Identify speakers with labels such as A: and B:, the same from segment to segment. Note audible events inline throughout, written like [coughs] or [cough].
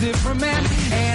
A: Different man. And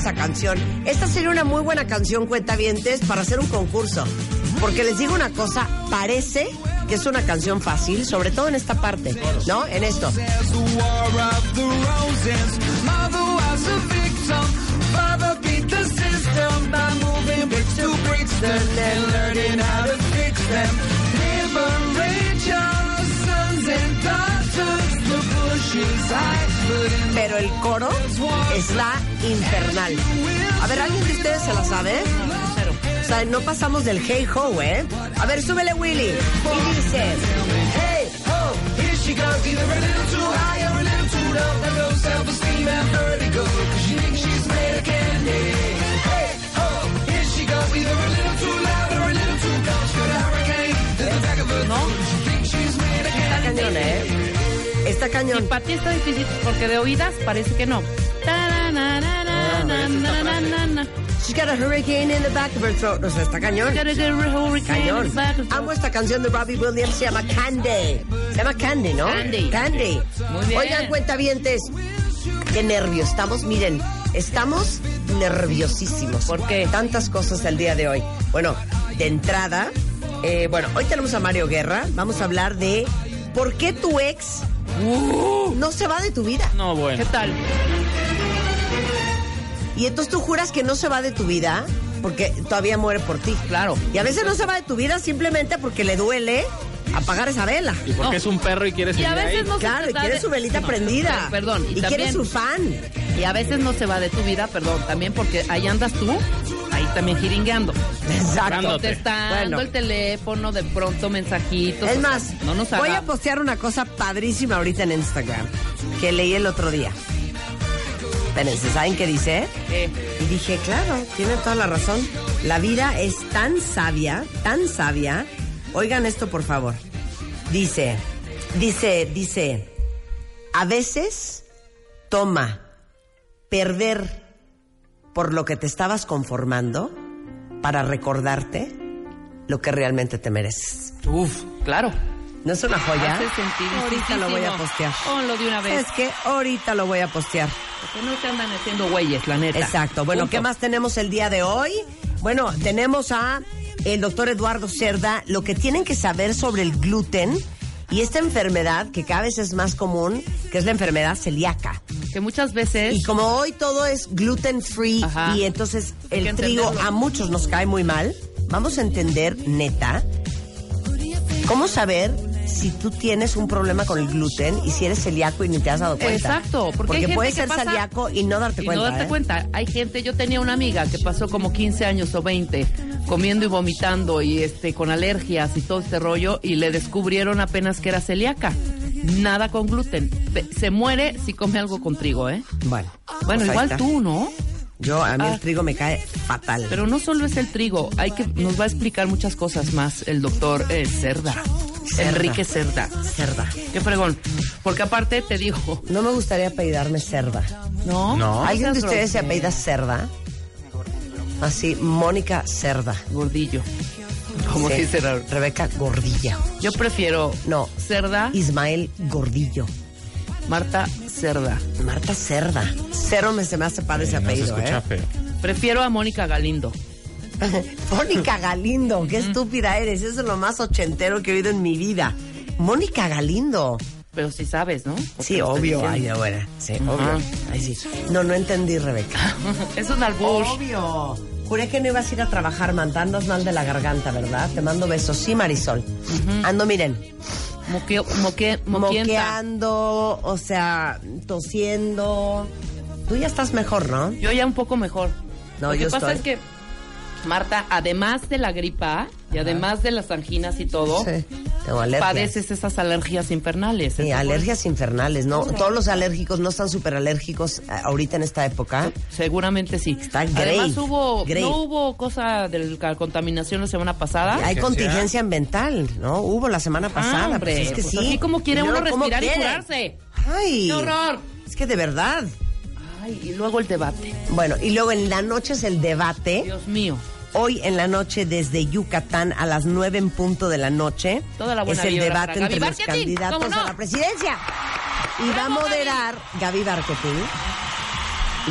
B: esa canción. Esta sería una muy buena canción, cuentavientes, para hacer un concurso. Porque les digo una cosa, parece que es una canción fácil, sobre todo en esta parte, ¿no? En esto. Pero el coro está infernal. A ver, ¿alguien de ustedes se la sabe? O sea, no pasamos del hey ho, ¿eh? A ver, súbele, Willy. Y dice...
A: Hey, ho, here she goes, either a little too high or a little too low. Got low self-esteem and vertigo, cause she thinks she's made of candy. Hey, ho, here she goes, either a little too loud or a little too close. Got a hurricane at the back of her throat. She thinks she's made of
B: Está cañón, ¿eh? Está cañón.
C: Para ti está difícil porque de oídas parece que no.
B: She's got a hurricane in the back of her throat. O sea, está cañón. Cañón. Amo esta canción de Robbie Williams, se llama Candy. Se llama Candy, ¿no?
C: Candy.
B: Candy.
C: Muy bien.
B: Oigan, cuentavientes, qué nervios estamos. Miren, estamos nerviosísimos.
C: ¿Por qué?
B: Tantas cosas el día de hoy. Bueno, de entrada, eh, bueno, hoy tenemos a Mario Guerra. Vamos a hablar de por qué tu ex no se va de tu vida.
D: No, bueno.
C: ¿Qué tal?
B: Y entonces tú juras que no se va de tu vida porque todavía muere por ti.
C: Claro.
B: Y a veces no se va de tu vida simplemente porque le duele apagar esa vela.
D: Y porque
C: No.
D: es un perro y quiere
C: Y
D: seguir
C: a veces
D: ahí.
C: no
B: Claro,
C: se
B: y quiere
C: de-
B: su velita
C: No,
B: prendida.
C: Perdón.
B: Y, quiere
C: también-
B: su fan.
C: Y a veces no se va de tu vida, perdón, también porque ahí andas tú, ahí también jiringueando.
B: Exacto.
C: Contestando
B: Bueno.
C: el teléfono, de pronto mensajitos.
B: Es
C: sea,
B: más,
C: no nos
B: voy a postear una cosa padrísima ahorita en Instagram que leí el otro día. Espérense, ¿saben qué dice?
C: Eh,
B: Y dije, claro, tiene toda la razón. La vida es tan sabia, tan sabia. Oigan esto, por favor. Dice, dice, dice, a veces toma perder por lo que te estabas conformando para recordarte lo que realmente te mereces.
C: uf, claro.
B: ¿No es una joya?
C: Hace sentir
B: Ahorita lo voy a postear.
C: Ponlo de una vez.
B: Es que ahorita lo voy a postear.
C: Porque no te andan haciendo güeyes, la neta.
B: Exacto. Bueno,
C: Punto.
B: ¿qué más tenemos el día de hoy? Bueno, tenemos a el doctor Eduardo Cerda, lo que tienen que saber sobre el gluten y esta enfermedad que cada vez es más común, que es la enfermedad celíaca.
C: Que muchas veces.
B: Y como hoy todo es gluten free
C: Ajá.
B: y entonces el trigo
C: entenderlo.
B: a muchos nos cae muy mal, vamos a entender, neta, cómo saber si tú tienes un problema con el gluten y si eres celíaco y ni te has dado cuenta.
C: Exacto, porque, hay gente
B: puedes
C: que
B: ser
C: pasa-
B: celíaco y no darte
C: y
B: cuenta.
C: no darte
B: ¿eh?
C: cuenta. Hay gente, yo tenía una amiga que pasó como 15 años o 20 comiendo y vomitando y este con alergias y todo este rollo y le descubrieron apenas que era celíaca. Nada con gluten. Se muere si come algo con trigo, ¿eh?
B: Bueno,
C: Bueno,
B: pues
C: igual tú, ¿no?
B: Yo, a mí
C: Ah.
B: el trigo me cae fatal.
C: Pero no solo es el trigo, hay que nos va a explicar muchas cosas más el doctor eh, Cerda.
B: Cerda.
C: Enrique Cerda.
B: Cerda.
C: Qué fregón. Porque aparte te dijo,
B: No me gustaría apellidarme cerda.
C: ¿no?
D: No.
B: ¿Alguien de ustedes se apellida cerda? Así, Mónica Cerda.
C: Gordillo. Como
B: Sí.
C: dice.
B: Rebeca Gordilla.
C: Yo prefiero
B: No.
C: Cerda,
B: Ismael Gordillo.
C: Marta Cerda.
B: Marta Cerda. Cero me se me hace padre ese
D: No se
B: apellido,
D: escucha
B: ¿eh?
D: feo.
C: Prefiero a Mónica Galindo. [laughs]
B: Mónica Galindo, qué estúpida eres. Eso es lo más ochentero que he oído en mi vida. Mónica Galindo.
C: Pero sí sabes, ¿no?
B: Sí, obvio. Ay, bueno. Sí, obvio. Ay, sí. No, no entendí, Rebeca. [laughs]
C: es un albur.
B: Obvio. Juré que no ibas a ir a trabajar, man. Andas mal de la garganta, ¿verdad? Te mando besos. Sí, Marisol. Ando, miren,
C: Moqueo, moque,
B: moqueando, o sea, tosiendo. Tú ya estás mejor, ¿no?
C: Yo ya un poco mejor.
B: No,
C: Lo que
B: yo
C: pasa
B: estoy.
C: es que, Marta, además de la gripa y además de las anginas y todo,
B: Sí. Tengo alergias.
C: padeces esas alergias infernales.
B: Sí,
C: ¿Estás de
B: alergias infernales, ¿no? Todos los alérgicos no están súper alérgicos eh, ahorita en esta época.
C: Seguramente sí.
B: Está
C: Además
B: great,
C: hubo, no hubo cosa de la contaminación la semana pasada.
B: Hay contingencia ambiental, ¿no? Hubo la semana pasada.
C: Ah, hombre,
B: pues es que
C: pues
B: sí.
C: así como quiere uno
B: luego, ¿cómo
C: respirar y curarse.
B: ¡Ay!
C: ¡Qué horror!
B: Es que de verdad.
C: Ay, y luego el debate.
B: Bueno, y luego en la noche es el debate.
C: Dios mío.
B: Hoy en la noche desde Yucatán a las 9 en punto de la noche
C: Toda la buena
B: es el debate entre los candidatos a la presidencia. Y va a
C: ¡Bravo,
B: moderar Gaby Marketing.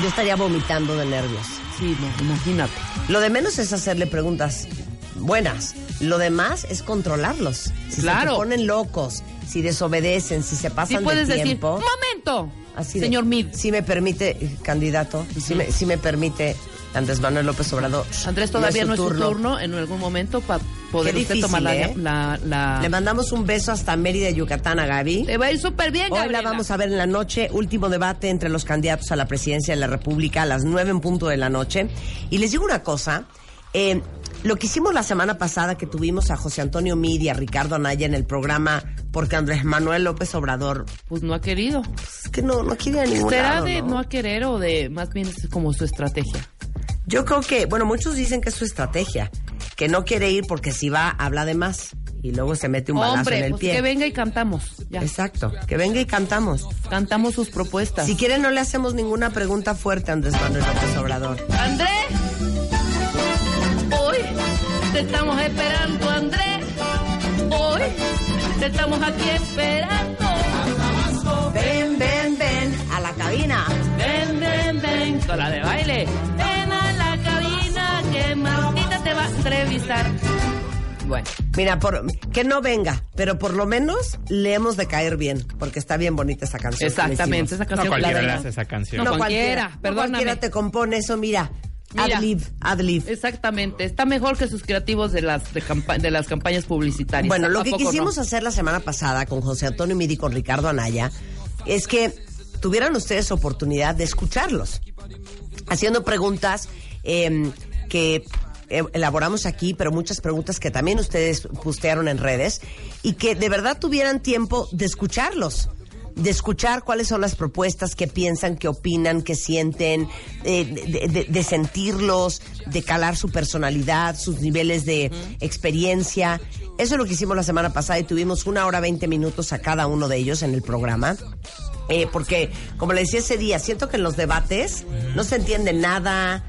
B: Yo estaría vomitando de nervios.
C: Sí, no, imagínate.
B: Lo de menos es hacerle preguntas buenas. Lo demás es controlarlos. Si
C: Claro.
B: se te ponen locos, si desobedecen, si se
C: Sí
B: pasan
C: puedes
B: de
C: decir,
B: tiempo.
C: momento,
B: Así de-
C: señor Mid.
B: Si me permite, eh, candidato, si, me, si me permite, Andrés Manuel López Obrador.
C: Andrés, todavía no es, su
B: turno.
C: turno en algún momento para poder
B: Qué
C: usted
B: difícil,
C: tomar la,
B: ¿eh?
C: la, la-
B: Le mandamos un beso hasta Mérida, Yucatán a Gaby.
C: Te va a ir súper bien,
B: Hoy la vamos a ver en la noche, último debate entre los candidatos a la presidencia de la República a las nueve en punto de la noche. Y les digo una cosa, eh, lo que hicimos la semana pasada que tuvimos a José Antonio Mid y a Ricardo Anaya en el programa porque Andrés Manuel López Obrador,
C: Pues no ha querido.
B: es que no, no quiere a ningún
C: ¿Será
B: lado,
C: de
B: ¿no?
C: no a querer o de más bien es como su estrategia?
B: Yo creo que, bueno, muchos dicen que es su estrategia, que no quiere ir porque si va, habla de más y luego se mete un balazo
C: Hombre,
B: en el
C: pues
B: pie.
C: que venga y cantamos. Ya.
B: Exacto, que venga y cantamos.
C: Cantamos sus propuestas.
B: Si quieren, no le hacemos ninguna pregunta fuerte a Andrés Manuel López Obrador.
C: Andrés, te estamos esperando, Andrés. Hoy te estamos aquí esperando.
B: Ven, ven, ven a la cabina.
C: Ven, ven, ven, con la de baile. Ven a la cabina que Martita te va a entrevistar. Bueno,
B: Mira, por, que no venga, pero por lo menos le hemos de caer bien, porque está bien bonita esa canción.
C: exactamente, esa canción.
D: No cualquiera
C: la
D: le
C: verdad.
D: hace esa canción.
C: No, cualquiera,
B: no
C: perdóname.
B: cualquiera te compone eso, mira. Ad-lib, ad-lib.
C: Exactamente, está mejor que sus creativos de las de, campa- de las campañas publicitarias.
B: Bueno, lo
C: ¿A
B: que
C: no?
B: quisimos hacer la semana pasada con José Antonio Midi y con Ricardo Anaya es que tuvieran ustedes oportunidad de escucharlos, haciendo preguntas eh, que eh, elaboramos aquí, pero muchas preguntas que también ustedes postearon en redes y que de verdad tuvieran tiempo de escucharlos de escuchar cuáles son las propuestas, qué piensan, qué opinan, qué sienten, eh, de, de- de sentirlos, de calar su personalidad, sus niveles de experiencia. Eso es lo que hicimos la semana pasada y tuvimos una hora veinte minutos a cada uno de ellos en el programa. Eh, porque, como le decía ese día, siento que en los debates no se entiende nada.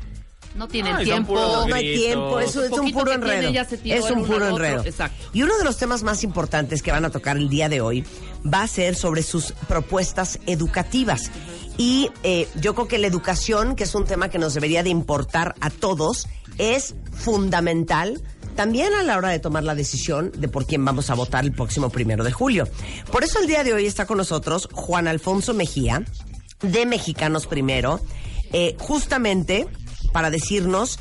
C: No tienen
D: son
C: tiempo.
B: No hay tiempo, eso es un puro
C: tiene,
B: enredo.
C: ya se tiró
B: Es un puro enredo.
C: Exacto.
B: Y uno de los temas más importantes que van a tocar el día de hoy va a ser sobre sus propuestas educativas. Y eh, yo creo que la educación, que es un tema que nos debería de importar a todos, es fundamental también a la hora de tomar la decisión de por quién vamos a votar el próximo primero de julio. Por eso el día de hoy está con nosotros Juan Alfonso Mejía, de Mexicanos Primero, eh, justamente para decirnos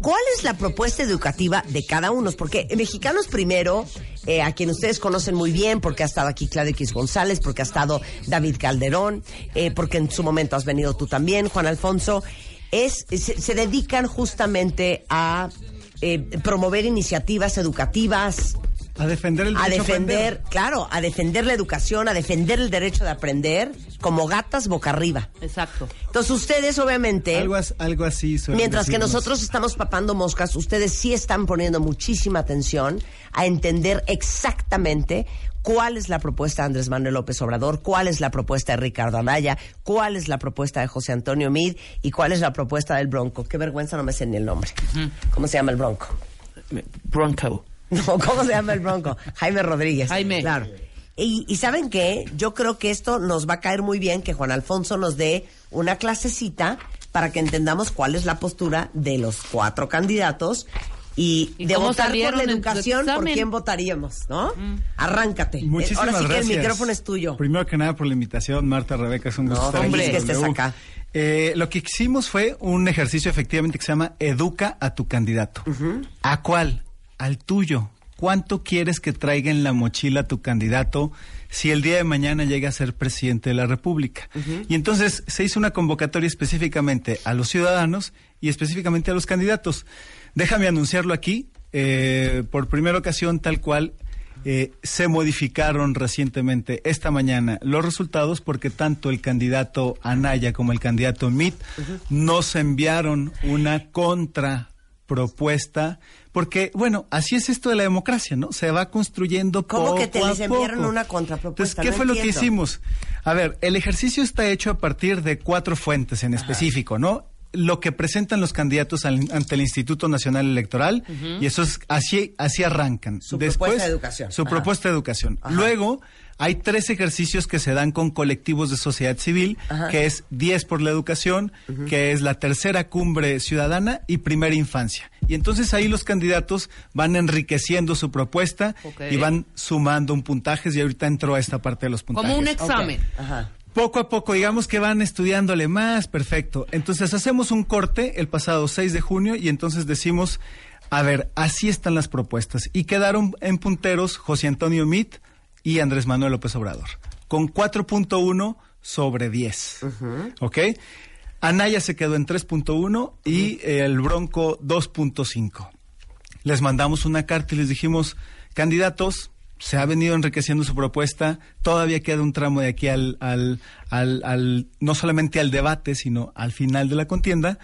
B: ¿Cuál es la propuesta educativa de cada uno? Porque Mexicanos Primero, eh, a quien ustedes conocen muy bien, porque ha estado aquí Claudio X González, porque ha estado David Calderón, eh, porque en su momento has venido tú también, Juan Alfonso, es, se, se dedican justamente a eh, promover iniciativas educativas,
D: A defender el
B: a
D: derecho
B: defender,
D: aprender.
B: claro, a defender la educación, a defender el derecho de aprender, como gatas boca arriba.
C: Exacto.
B: Entonces ustedes obviamente...
D: Algo, as- algo así.
B: Mientras que nosotros estamos papando moscas, ustedes sí están poniendo muchísima atención a entender exactamente cuál es la propuesta de Andrés Manuel López Obrador, cuál es la propuesta de Ricardo Anaya, cuál es la propuesta de José Antonio Mid y cuál es la propuesta del Bronco. Qué vergüenza, no me sé ni el nombre. ¿Cómo se llama el Bronco?
C: Bronco. [laughs]
B: No, ¿cómo se llama el Bronco? Jaime Rodríguez.
C: Jaime.
B: Claro. Y, y ¿saben qué? Yo creo que esto nos va a caer muy bien que Juan Alfonso nos dé una clasecita para que entendamos cuál es la postura de los cuatro candidatos y,
C: ¿Y
B: de votar por la educación, por quién votaríamos, ¿no? Arráncate.
D: Muchísimas
B: Ahora sí
D: gracias.
B: que el micrófono es tuyo.
D: Primero que nada por la invitación, Marta, Rebeca, es un gusto
B: No,
D: en
C: que
B: estés acá.
D: Eh, lo que hicimos fue un ejercicio efectivamente que se llama Educa a tu candidato. ¿A cuál? Al tuyo. ¿Cuánto quieres que traiga en la mochila tu candidato si el día de mañana llega a ser presidente de la República? Y entonces se hizo una convocatoria específicamente a los ciudadanos y específicamente a los candidatos. Déjame anunciarlo aquí. eh, por primera ocasión, tal cual, eh, se modificaron recientemente esta mañana los resultados porque tanto el candidato Anaya como el candidato Mit nos enviaron una contrapropuesta porque bueno así es esto de la democracia no se va construyendo
B: ¿Cómo
D: poco
B: que te les enviaron una contrapropuesta?
D: Entonces, ¿qué
B: No
D: fue lo que hicimos? A ver, el ejercicio está hecho a partir de cuatro fuentes en específico, ¿no? Lo que presentan los candidatos al- ante el Instituto Nacional Electoral y eso es así así arrancan.
B: Su propuesta de educación.
D: Su
B: Ajá.
D: propuesta de educación.
B: Ajá.
D: Luego hay tres ejercicios que se dan con colectivos de sociedad civil,
B: Ajá.
D: que es 10 por la educación, que es la tercera cumbre ciudadana y primera infancia. Y entonces ahí los candidatos van enriqueciendo su propuesta y van sumando un puntajes y ahorita entro a esta parte de los puntajes.
C: Como un examen.
B: Ajá.
D: Poco a poco, digamos que van estudiándole más, perfecto. Entonces hacemos un corte el pasado 6 de junio y entonces decimos, a ver, así están las propuestas. Y quedaron en punteros José Antonio Mit y Andrés Manuel López Obrador, con 4.1 sobre 10. ¿Ok? Anaya se quedó en 3.1 y eh, el Bronco 2.5 les mandamos una carta y les dijimos, candidatos, se ha venido enriqueciendo su propuesta, todavía queda un tramo de aquí al, al, al, al- no solamente al debate, sino al final de la contienda,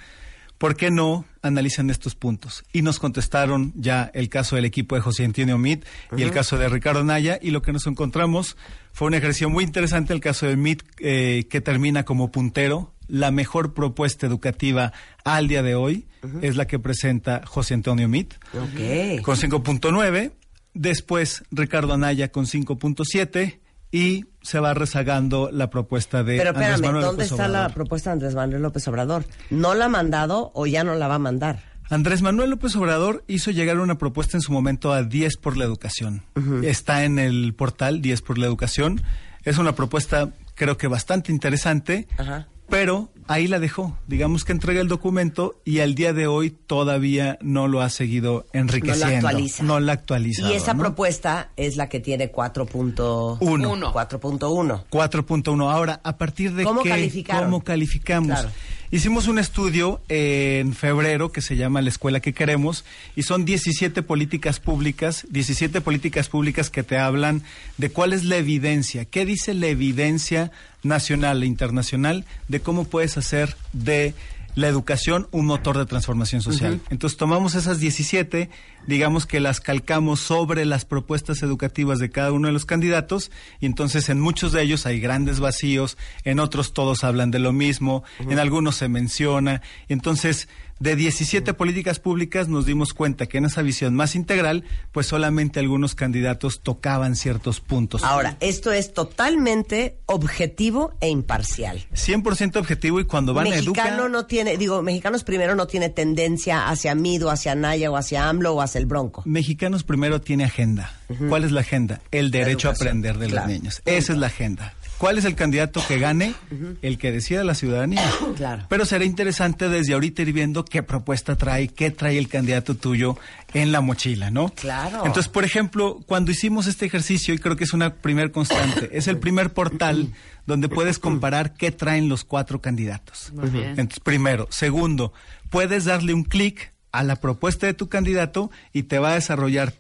D: ¿por qué no analizan estos puntos? Y nos contestaron ya el caso del equipo de José Antonio Mit y el caso de Ricardo Naya, y lo que nos encontramos fue un ejercicio muy interesante, el caso de Mit, eh, que termina como puntero, la mejor propuesta educativa al día de hoy es la que presenta José Antonio Mit
B: Ok.
D: con 5.9, después Ricardo Anaya con 5.7 y se va rezagando la propuesta de
B: Pero
D: Andrés
B: espérame,
D: Manuel
B: ¿dónde
D: López
B: está la propuesta de Andrés Manuel López Obrador? ¿No la ha mandado o ya no la va a mandar?
D: Andrés Manuel López Obrador hizo llegar una propuesta en su momento a 10 por la educación. Está en el portal 10 por la educación. Es una propuesta creo que bastante interesante,
B: Ajá.
D: pero ahí la dejó. Digamos que entrega el documento y al día de hoy todavía no lo ha seguido enriqueciendo.
B: actualiza.
D: No la actualiza.
B: Y esa propuesta es la que tiene 4.1.
D: Uno.
C: Uno.
B: 4.1.
D: 4.1. Ahora, ¿a partir de
B: ¿Cómo
D: qué?
B: calificaron?
D: ¿Cómo calificamos?
B: Claro.
D: Hicimos un estudio en febrero que se llama La Escuela que Queremos y son 17 políticas públicas, 17 políticas públicas que te hablan de cuál es la evidencia, qué dice la evidencia nacional e internacional de cómo puedes hacer de la educación un motor de transformación social. Entonces tomamos esas 17, digamos que las calcamos sobre las propuestas educativas de cada uno de los candidatos y entonces en muchos de ellos hay grandes vacíos, en otros todos hablan de lo mismo, en algunos se menciona. Entonces, de 17 políticas públicas nos dimos cuenta que en esa visión más integral, pues solamente algunos candidatos tocaban ciertos puntos.
B: Ahora, esto es totalmente objetivo e imparcial.
D: 100% objetivo y cuando van a
B: Mexicano no tiene, digo, Mexicanos primero no tiene tendencia hacia Mido, hacia Naya o hacia AMLO o hacia el Bronco.
D: Mexicanos primero tiene agenda. ¿Cuál es la agenda? El derecho a aprender de
B: claro.
D: los niños. Esa es la agenda. ¿Cuál es el candidato que gane? El que decida la ciudadanía. [coughs]
B: Claro.
D: Pero será interesante desde ahorita ir viendo qué propuesta trae, qué trae el candidato tuyo en la mochila, ¿no?
B: Claro.
D: Entonces, por ejemplo, cuando hicimos este ejercicio, y creo que es una primer constante, es el primer portal [coughs] donde puedes comparar qué traen los cuatro candidatos.
C: Muy bien.
D: Entonces, primero. Segundo, puedes darle un clic a la propuesta de tu candidato y te va a desarrollar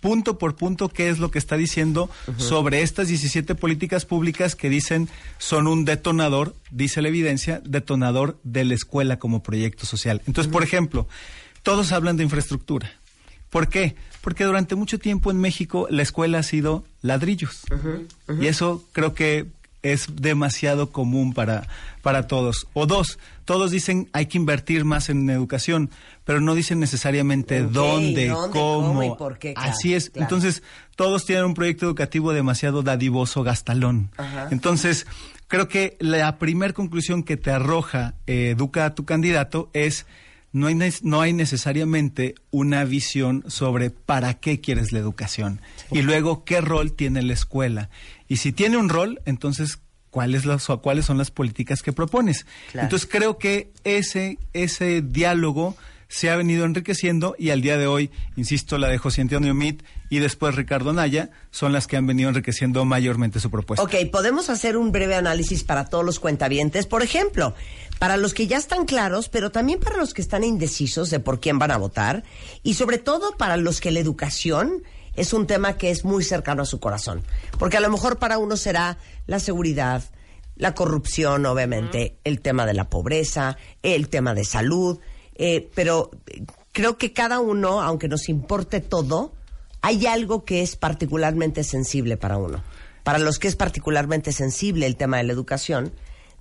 D: punto por punto qué es lo que está diciendo sobre estas 17 políticas públicas que dicen son un detonador, dice la evidencia, detonador de la escuela como proyecto social. Entonces, por ejemplo, todos hablan de infraestructura. ¿Por qué? Porque durante mucho tiempo en México la escuela ha sido ladrillos. Y eso creo que es demasiado común para, para todos. O dos, todos dicen hay que invertir más en educación, pero no dicen necesariamente dónde,
B: dónde,
D: cómo.
B: cómo y por qué, claro,
D: Así es.
B: claro.
D: Entonces, todos tienen un proyecto educativo demasiado dadivoso, gastalón. Entonces, creo que la primer conclusión que te arroja eh, Educa a tu candidato es no hay, no hay necesariamente una visión sobre para qué quieres la educación y luego qué rol tiene la escuela. Y si tiene un rol, entonces cuáles las o cuáles son las políticas que propones.
B: Claro.
D: Entonces creo que ese ese diálogo se ha venido enriqueciendo y al día de hoy, insisto, la de José Antonio Mit y después Ricardo Naya son las que han venido enriqueciendo mayormente su propuesta.
B: Ok, podemos hacer un breve análisis para todos los cuentavientes. Por ejemplo, para los que ya están claros, pero también para los que están indecisos de por quién van a votar. Y sobre todo para los que la educación es un tema que es muy cercano a su corazón. Porque a lo mejor para uno será la seguridad, la corrupción, obviamente, el tema de la pobreza, el tema de salud. eh, pero creo que cada uno, aunque nos importe todo, hay algo que es particularmente sensible para uno. Para los que es particularmente sensible el tema de la educación,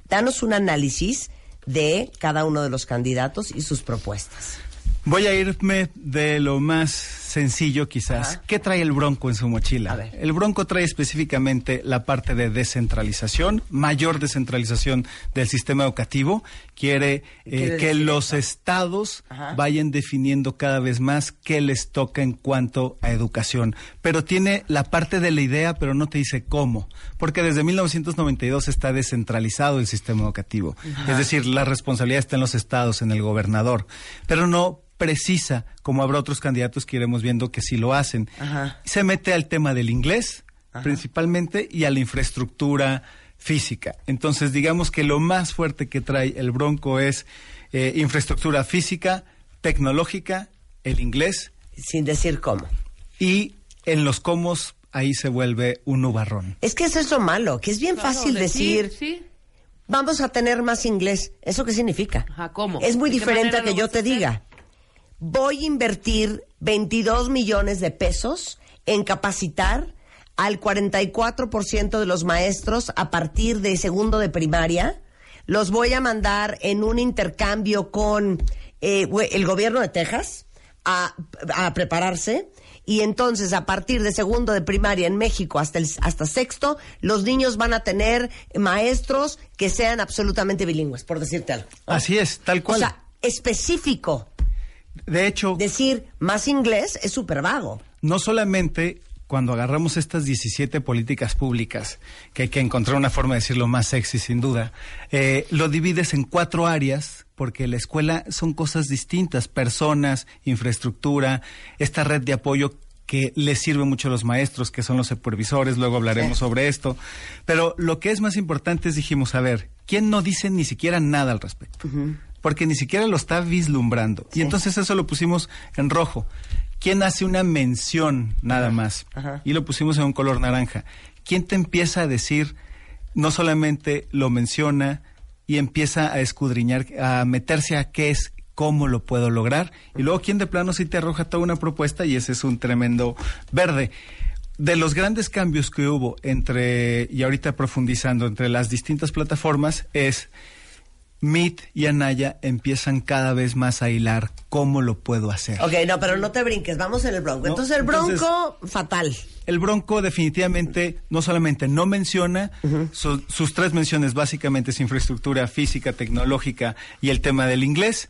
B: danos un análisis de cada uno de los candidatos y sus propuestas.
D: Voy a irme de lo más sencillo quizás.
B: Ajá.
D: ¿Qué trae el Bronco en su mochila? El Bronco trae específicamente la parte de descentralización, mayor descentralización del sistema educativo. Quiere, eh, que los
B: eso?
D: estados
B: Ajá.
D: vayan definiendo cada vez más qué les toca en cuanto a educación. Pero tiene la parte de la idea, pero no te dice cómo. Porque desde 1992 está descentralizado el sistema educativo. Es decir, la responsabilidad está en los estados, en el gobernador. Pero no precisa, como habrá otros candidatos que iremos viendo que sí lo hacen.
B: Ajá.
D: Se mete al tema del inglés, principalmente, y a la infraestructura física. Entonces, digamos que lo más fuerte que trae el Bronco es eh, infraestructura física, tecnológica, el inglés,
B: Sin decir cómo.
D: y en los comos ahí se vuelve un nubarrón.
B: Es que eso es lo malo, que es bien
C: Claro,
B: fácil decir,
C: Sí.
B: vamos a tener más inglés. ¿Eso qué significa?
C: Ajá, ¿cómo?
B: Es muy
C: ¿De qué
B: diferente a que yo te
C: hacer?
B: diga, voy a invertir 22 millones de pesos en capacitar al 44% de los maestros a partir de segundo de primaria. Los voy a mandar en un intercambio con eh, el gobierno de Texas a, a prepararse. Y entonces, a partir de segundo de primaria en México hasta, el, hasta sexto, los niños van a tener maestros que sean absolutamente bilingües, por decirte algo.
D: Así es, tal
B: O
D: cual.
B: sea, específico.
D: De hecho,
B: Decir más inglés es súper vago.
D: no solamente cuando agarramos estas 17 políticas públicas, que hay que encontrar una forma de decirlo más sexy sin duda, eh, lo divides en cuatro áreas, porque la escuela son cosas distintas, personas, infraestructura, esta red de apoyo que les sirve mucho a los maestros, que son los supervisores, luego hablaremos
B: Sí.
D: sobre esto. Pero lo que es más importante es, dijimos, a ver, ¿quién no dice ni siquiera nada al respecto? Porque ni siquiera lo está vislumbrando.
B: Sí.
D: Y entonces eso lo pusimos en rojo. ¿Quién hace una mención nada más?
B: ajá.
D: Y lo pusimos en un color naranja. ¿Quién te empieza a decir, no solamente lo menciona y empieza a escudriñar, a meterse a qué es, cómo lo puedo lograr? Y luego, ¿quién de plano sí te arroja toda una propuesta? Y ese es un tremendo verde. De los grandes cambios que hubo entre, y ahorita profundizando, entre las distintas plataformas, es Meet y Anaya empiezan cada vez más a hilar cómo lo puedo hacer.
B: Ok, no, pero no te brinques, vamos en el bronco.
D: No,
B: entonces el
D: entonces-
B: bronco, fatal.
D: El Bronco definitivamente no solamente no menciona, su- sus tres menciones básicamente es infraestructura física, tecnológica y el tema del inglés,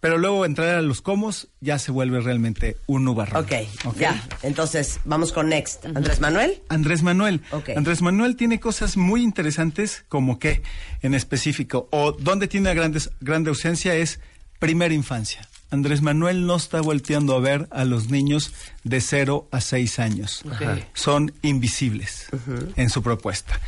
D: pero luego entrar a los comos ya se vuelve realmente un nubarrón.
B: Ok, ya. Entonces, vamos con next. Andrés Manuel.
D: Andrés Manuel.
B: Ok.
D: Andrés Manuel tiene cosas muy interesantes como que en específico o donde tiene una grandes, grande ausencia es primera infancia. Andrés Manuel no está volteando a ver a los niños de 0 a 6 años. Son invisibles en su propuesta.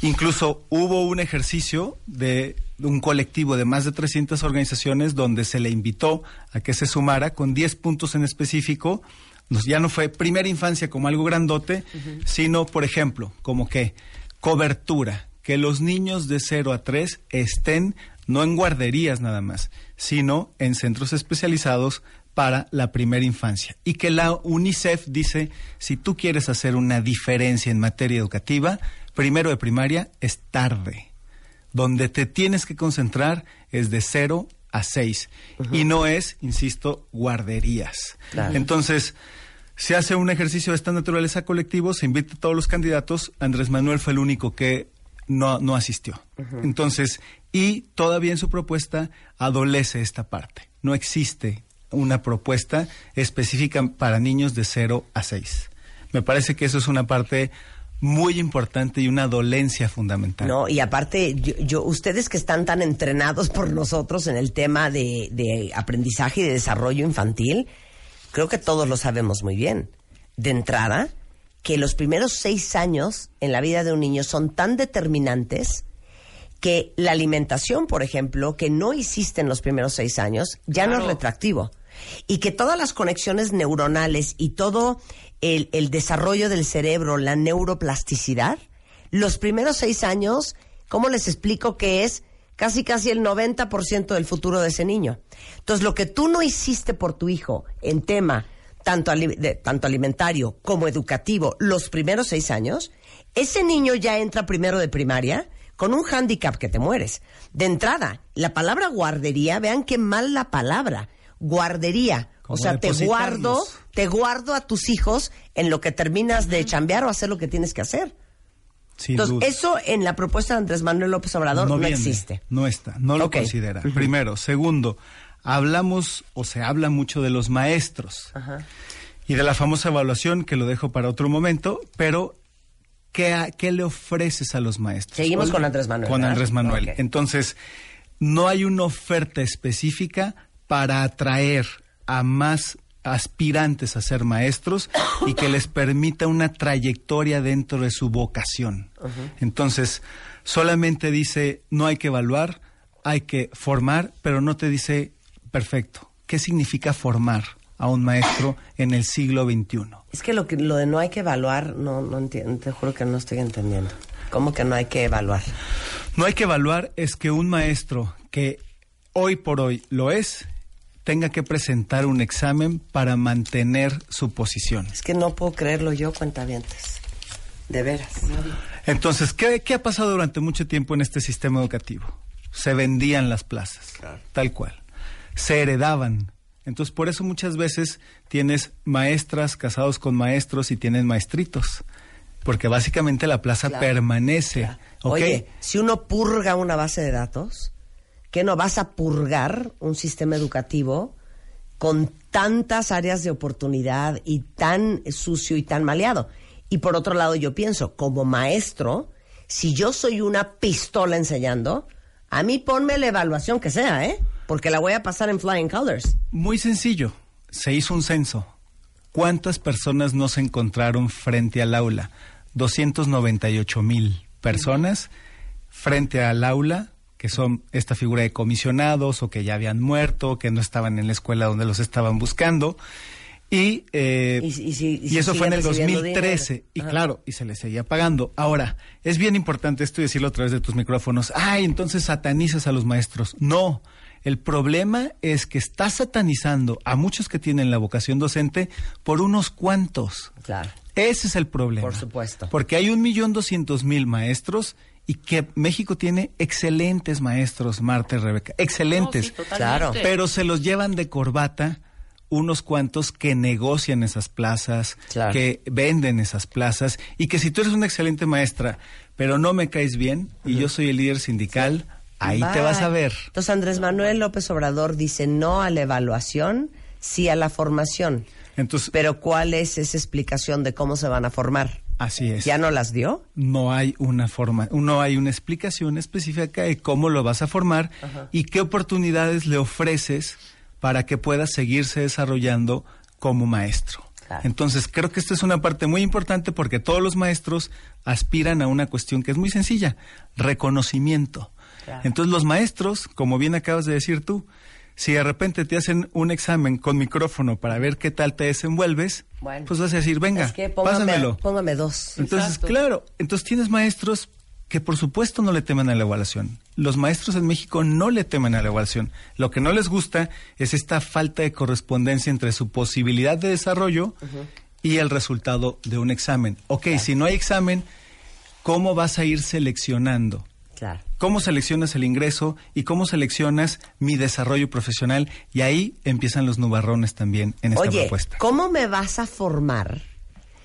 D: Incluso hubo un ejercicio de un colectivo de más de 300 organizaciones donde se le invitó a que se sumara con 10 puntos en específico. Nos- Ya no fue primera infancia como algo grandote, sino, por ejemplo, como que cobertura, que los niños de 0 a 3 estén no en guarderías nada más, sino en centros especializados para la primera infancia. Y que la UNICEF dice, si tú quieres hacer una diferencia en materia educativa, primero de primaria es tarde. Donde te tienes que concentrar es de 0 a 6. Y no es, insisto, guarderías.
B: Claro.
D: Entonces, se hace un ejercicio de esta naturaleza colectivo, se invita a todos los candidatos, Andrés Manuel fue el único que no, no asistió. Entonces, y todavía en su propuesta adolece esta parte. No existe una propuesta específica para niños de 0 a 6. Me parece que eso es una parte muy importante y una dolencia fundamental.
B: No, y aparte, yo, yo- ustedes que están tan entrenados por nosotros en el tema de, de aprendizaje y de desarrollo infantil, creo que todos lo sabemos muy bien. De entrada, que los primeros seis años en la vida de un niño son tan determinantes que la alimentación, por ejemplo, que no hiciste en los primeros seis años, ya no es
C: Claro.
B: retroactivo. Y que todas las conexiones neuronales y todo el, el desarrollo del cerebro, la neuroplasticidad, los primeros seis años, ¿cómo les explico que es casi casi el 90% del futuro de ese niño? Entonces, lo que tú no hiciste por tu hijo en tema tanto, de- tanto alimentario como educativo los primeros seis años, ese niño ya entra primero de primaria con un hándicap que te mueres. De entrada, la palabra guardería, vean qué mal la palabra, guardería. O sea, te guardo, te guardo a tus hijos en lo que terminas de chambear o hacer lo que tienes que hacer.
D: Sin
B: Entonces,
D: duda.
B: eso en la propuesta de Andrés Manuel López Obrador no,
D: viene,
B: existe.
D: No está, no lo considera. Primero. Segundo, hablamos o se habla mucho de los maestros y de la famosa evaluación que lo dejo para otro momento, pero ¿qué, qué le ofreces a los maestros?
B: Seguimos con Andrés Manuel,
D: Con
B: ¿verdad?
D: Andrés Manuel. Entonces, no hay una oferta específica para atraer a más aspirantes a ser maestros y que les permita una trayectoria dentro de su vocación. Entonces, solamente dice, no hay que evaluar, hay que formar, pero no te dice, perfecto, ¿qué significa formar a un maestro en el siglo XXI?
B: Es que lo, que lo de no hay que evaluar, no, no entiendo, te juro que no estoy entendiendo. ¿Cómo que no hay que evaluar?
D: No hay que evaluar es que un maestro que hoy por hoy lo es, tenga que presentar un examen para mantener su posición.
B: Es que no puedo creerlo yo, cuentavientes. De veras.
D: Entonces, ¿qué, qué ha pasado durante mucho tiempo en este sistema educativo? Se vendían las plazas, tal cual. Se heredaban. Entonces, por eso muchas veces tienes maestras casados con maestros y tienen maestritos. Porque básicamente la plaza
B: Claro,
D: permanece. ¿ok?
B: Oye, si uno purga una base de datos, ¿qué no vas a purgar un sistema educativo con tantas áreas de oportunidad y tan sucio y tan maleado? Y por otro lado, yo pienso, como maestro, si yo soy una pistola enseñando, a mí ponme la evaluación que sea, ¿eh? Porque la voy a pasar en flying colors.
D: Muy sencillo. Se hizo un censo. ¿Cuántas personas no se encontraron frente al aula? 298 mil personas frente al aula, que son esta figura de comisionados o que ya habían muerto, que no estaban en la escuela donde los estaban buscando. Y, eh,
B: Y- y si-
D: eso fue en el
B: siguen recibiendo
D: 2013.
B: dinero.
D: Y
B: Ajá.
D: claro, y se les seguía pagando. Ahora, es bien importante esto y decirlo a través de tus micrófonos. Ay, entonces satanizas a los maestros. No. El problema es que estás satanizando a muchos que tienen la vocación docente por unos cuantos.
B: Claro.
D: Ese es el problema.
B: Por supuesto.
D: Porque hay un millón doscientos mil maestros y que México tiene excelentes maestros, Marta y Rebeca. Excelentes.
C: No, sí, totalmente.
B: Claro.
D: Pero se los llevan de corbata unos cuantos que negocian esas plazas,
B: Claro.
D: que venden esas plazas y que si tú eres una excelente maestra, pero no me caes bien y yo soy el líder sindical, ahí te vas a ver.
B: Entonces Andrés Manuel López Obrador dice no a la evaluación, sí a la formación.
D: Entonces,
B: Pero ¿cuál es esa explicación de cómo se van a formar?
D: así es.
B: ¿Ya no las dio?
D: no hay una forma, no hay una explicación específica de cómo lo vas a formar y qué oportunidades le ofreces para que pueda seguirse desarrollando como maestro.
B: Claro.
D: Entonces, creo que esta es una parte muy importante porque todos los maestros aspiran a una cuestión que es muy sencilla, reconocimiento.
B: Claro.
D: Entonces, los maestros, como bien acabas de decir tú, si de repente te hacen un examen con micrófono para ver qué tal te desenvuelves,
B: Bueno.
D: pues vas a decir, venga,
B: es que póngame,
D: pásamelo.
B: póngame dos.
D: Entonces,
C: Exacto.
D: claro, entonces tienes maestros que por supuesto no le temen a la evaluación. Los maestros en México no le temen a la evaluación. Lo que no les gusta es esta falta de correspondencia entre su posibilidad de desarrollo y el resultado de un examen. Ok, si no hay examen, ¿cómo vas a ir seleccionando?
B: Claro.
D: ¿Cómo seleccionas el ingreso y cómo seleccionas mi desarrollo profesional? Y ahí empiezan los nubarrones también en esta
B: Oye,
D: propuesta.
B: ¿cómo me vas a formar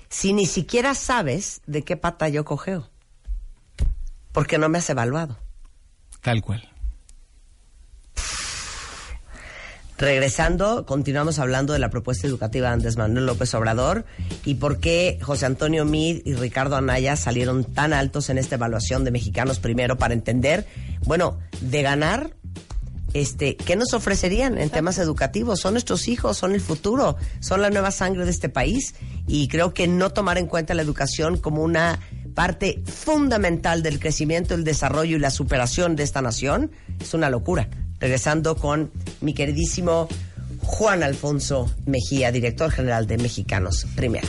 B: si ni siquiera sabes de qué pata yo cogeo? Porque no me has evaluado.
D: Tal cual.
B: Regresando, continuamos hablando de la propuesta educativa de Andrés Manuel López Obrador y por qué José Antonio Mid y Ricardo Anaya salieron tan altos en esta evaluación de Mexicanos Primero para entender, bueno, de ganar, este, ¿qué nos ofrecerían en temas educativos? Son nuestros hijos, son el futuro, son la nueva sangre de este país y creo que no tomar en cuenta la educación como una parte fundamental del crecimiento, el desarrollo y la superación de esta nación es una locura. Regresando con mi queridísimo Juan Alfonso Mejía, director general de Mexicanos Primero.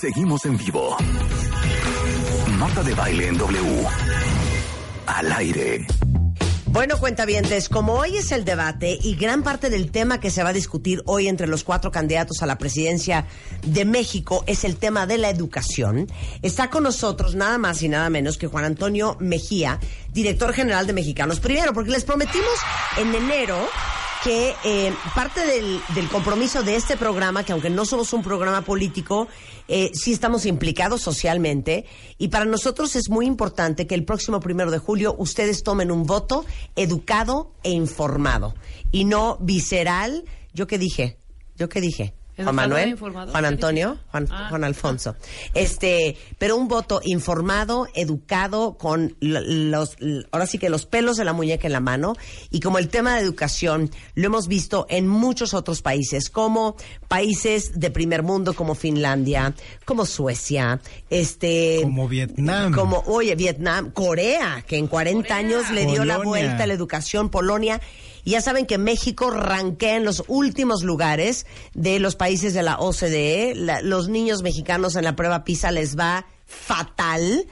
E: Seguimos en vivo. Marta de Baile en W. Al aire.
B: Bueno, cuentavientes, como hoy es el debate y gran parte del tema que se va a discutir hoy entre los cuatro candidatos a la presidencia de México es el tema de la educación, está con nosotros nada más y nada menos que Juan Antonio Mejía, director general de Mexicanos Primero, porque les prometimos en enero que eh, parte del, del compromiso de este programa, que aunque no somos un programa político, eh, sí estamos implicados socialmente y para nosotros es muy importante que el próximo primero de julio ustedes tomen un voto educado e informado y no visceral. ¿Yo qué dije? ¿Yo qué dije? Juan
C: ¿Educado e
B: Manuel? Juan
C: ¿Qué
B: Antonio? Juan,
C: Ah.
B: Juan Alfonso. Este, pero un voto informado, educado, con los, ahora sí que los pelos de la muñeca en la mano. Y como el tema de educación lo hemos visto en muchos otros países, como países de primer mundo, como Finlandia, como Suecia, este.
D: Como Vietnam.
B: Como, oye, Vietnam, Corea, que en 40 años le dio la vuelta a la educación, Polonia. Ya saben que México ranquea en los últimos lugares de los países de la OCDE. La- los niños mexicanos en la prueba PISA les va fatal.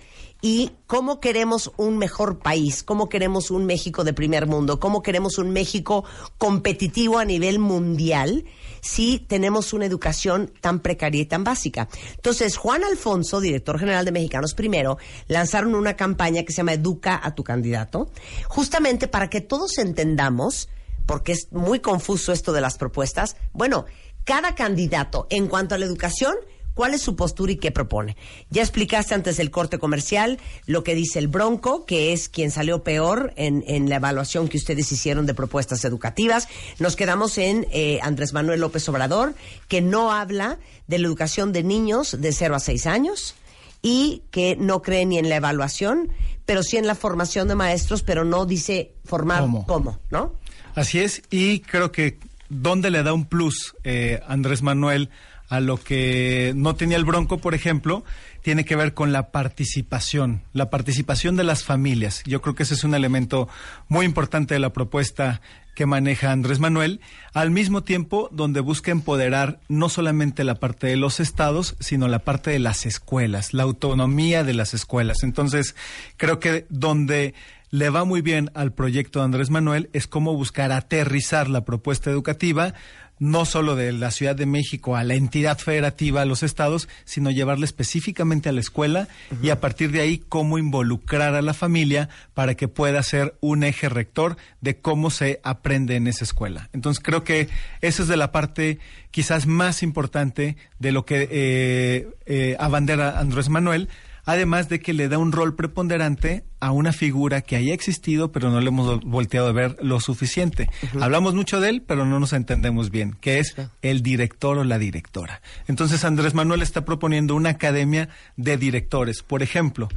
B: Y cómo queremos un mejor país, cómo queremos un México de primer mundo, cómo queremos un México competitivo a nivel mundial si tenemos una educación tan precaria y tan básica. Entonces, Juan Alfonso, director general de Mexicanos Primero, lanzaron una campaña que se llama Educa a tu candidato, justamente para que todos entendamos, porque es muy confuso esto de las propuestas, bueno, cada candidato en cuanto a la educación, ¿Cuál es su postura y qué propone? Ya explicaste antes del corte comercial lo que dice el Bronco, que es quien salió peor en, en la evaluación que ustedes hicieron de propuestas educativas. Nos quedamos en eh, Andrés Manuel López Obrador, que no habla de la educación de niños de 0 a 6 años y que no cree ni en la evaluación, pero sí en la formación de maestros, pero no dice formar
D: ¿Cómo?
B: cómo, ¿no?
D: Así es, y creo que ¿dónde le da un plus eh, Andrés Manuel a lo que no tenía el Bronco, por ejemplo? tiene que ver con la participación, la participación de las familias. Yo creo que ese es un elemento muy importante de la propuesta que maneja Andrés Manuel, al mismo tiempo donde busca empoderar no solamente la parte de los estados, sino la parte de las escuelas, la autonomía de las escuelas. Entonces, creo que donde le va muy bien al proyecto de Andrés Manuel es cómo buscar aterrizar la propuesta educativa no solo de la Ciudad de México a la entidad federativa, a los estados, sino llevarla específicamente a la escuela y a partir de ahí cómo involucrar a la familia para que pueda ser un eje rector de cómo se aprende en esa escuela. Entonces creo que esa es de la parte quizás más importante de lo que eh, eh, abandera Andrés Manuel, además de que le da un rol preponderante a una figura que haya existido, pero no le hemos volteado a ver lo suficiente. Hablamos mucho de él, pero no nos entendemos bien, que es el director o la directora. Entonces Andrés Manuel está proponiendo una academia de directores. Por ejemplo,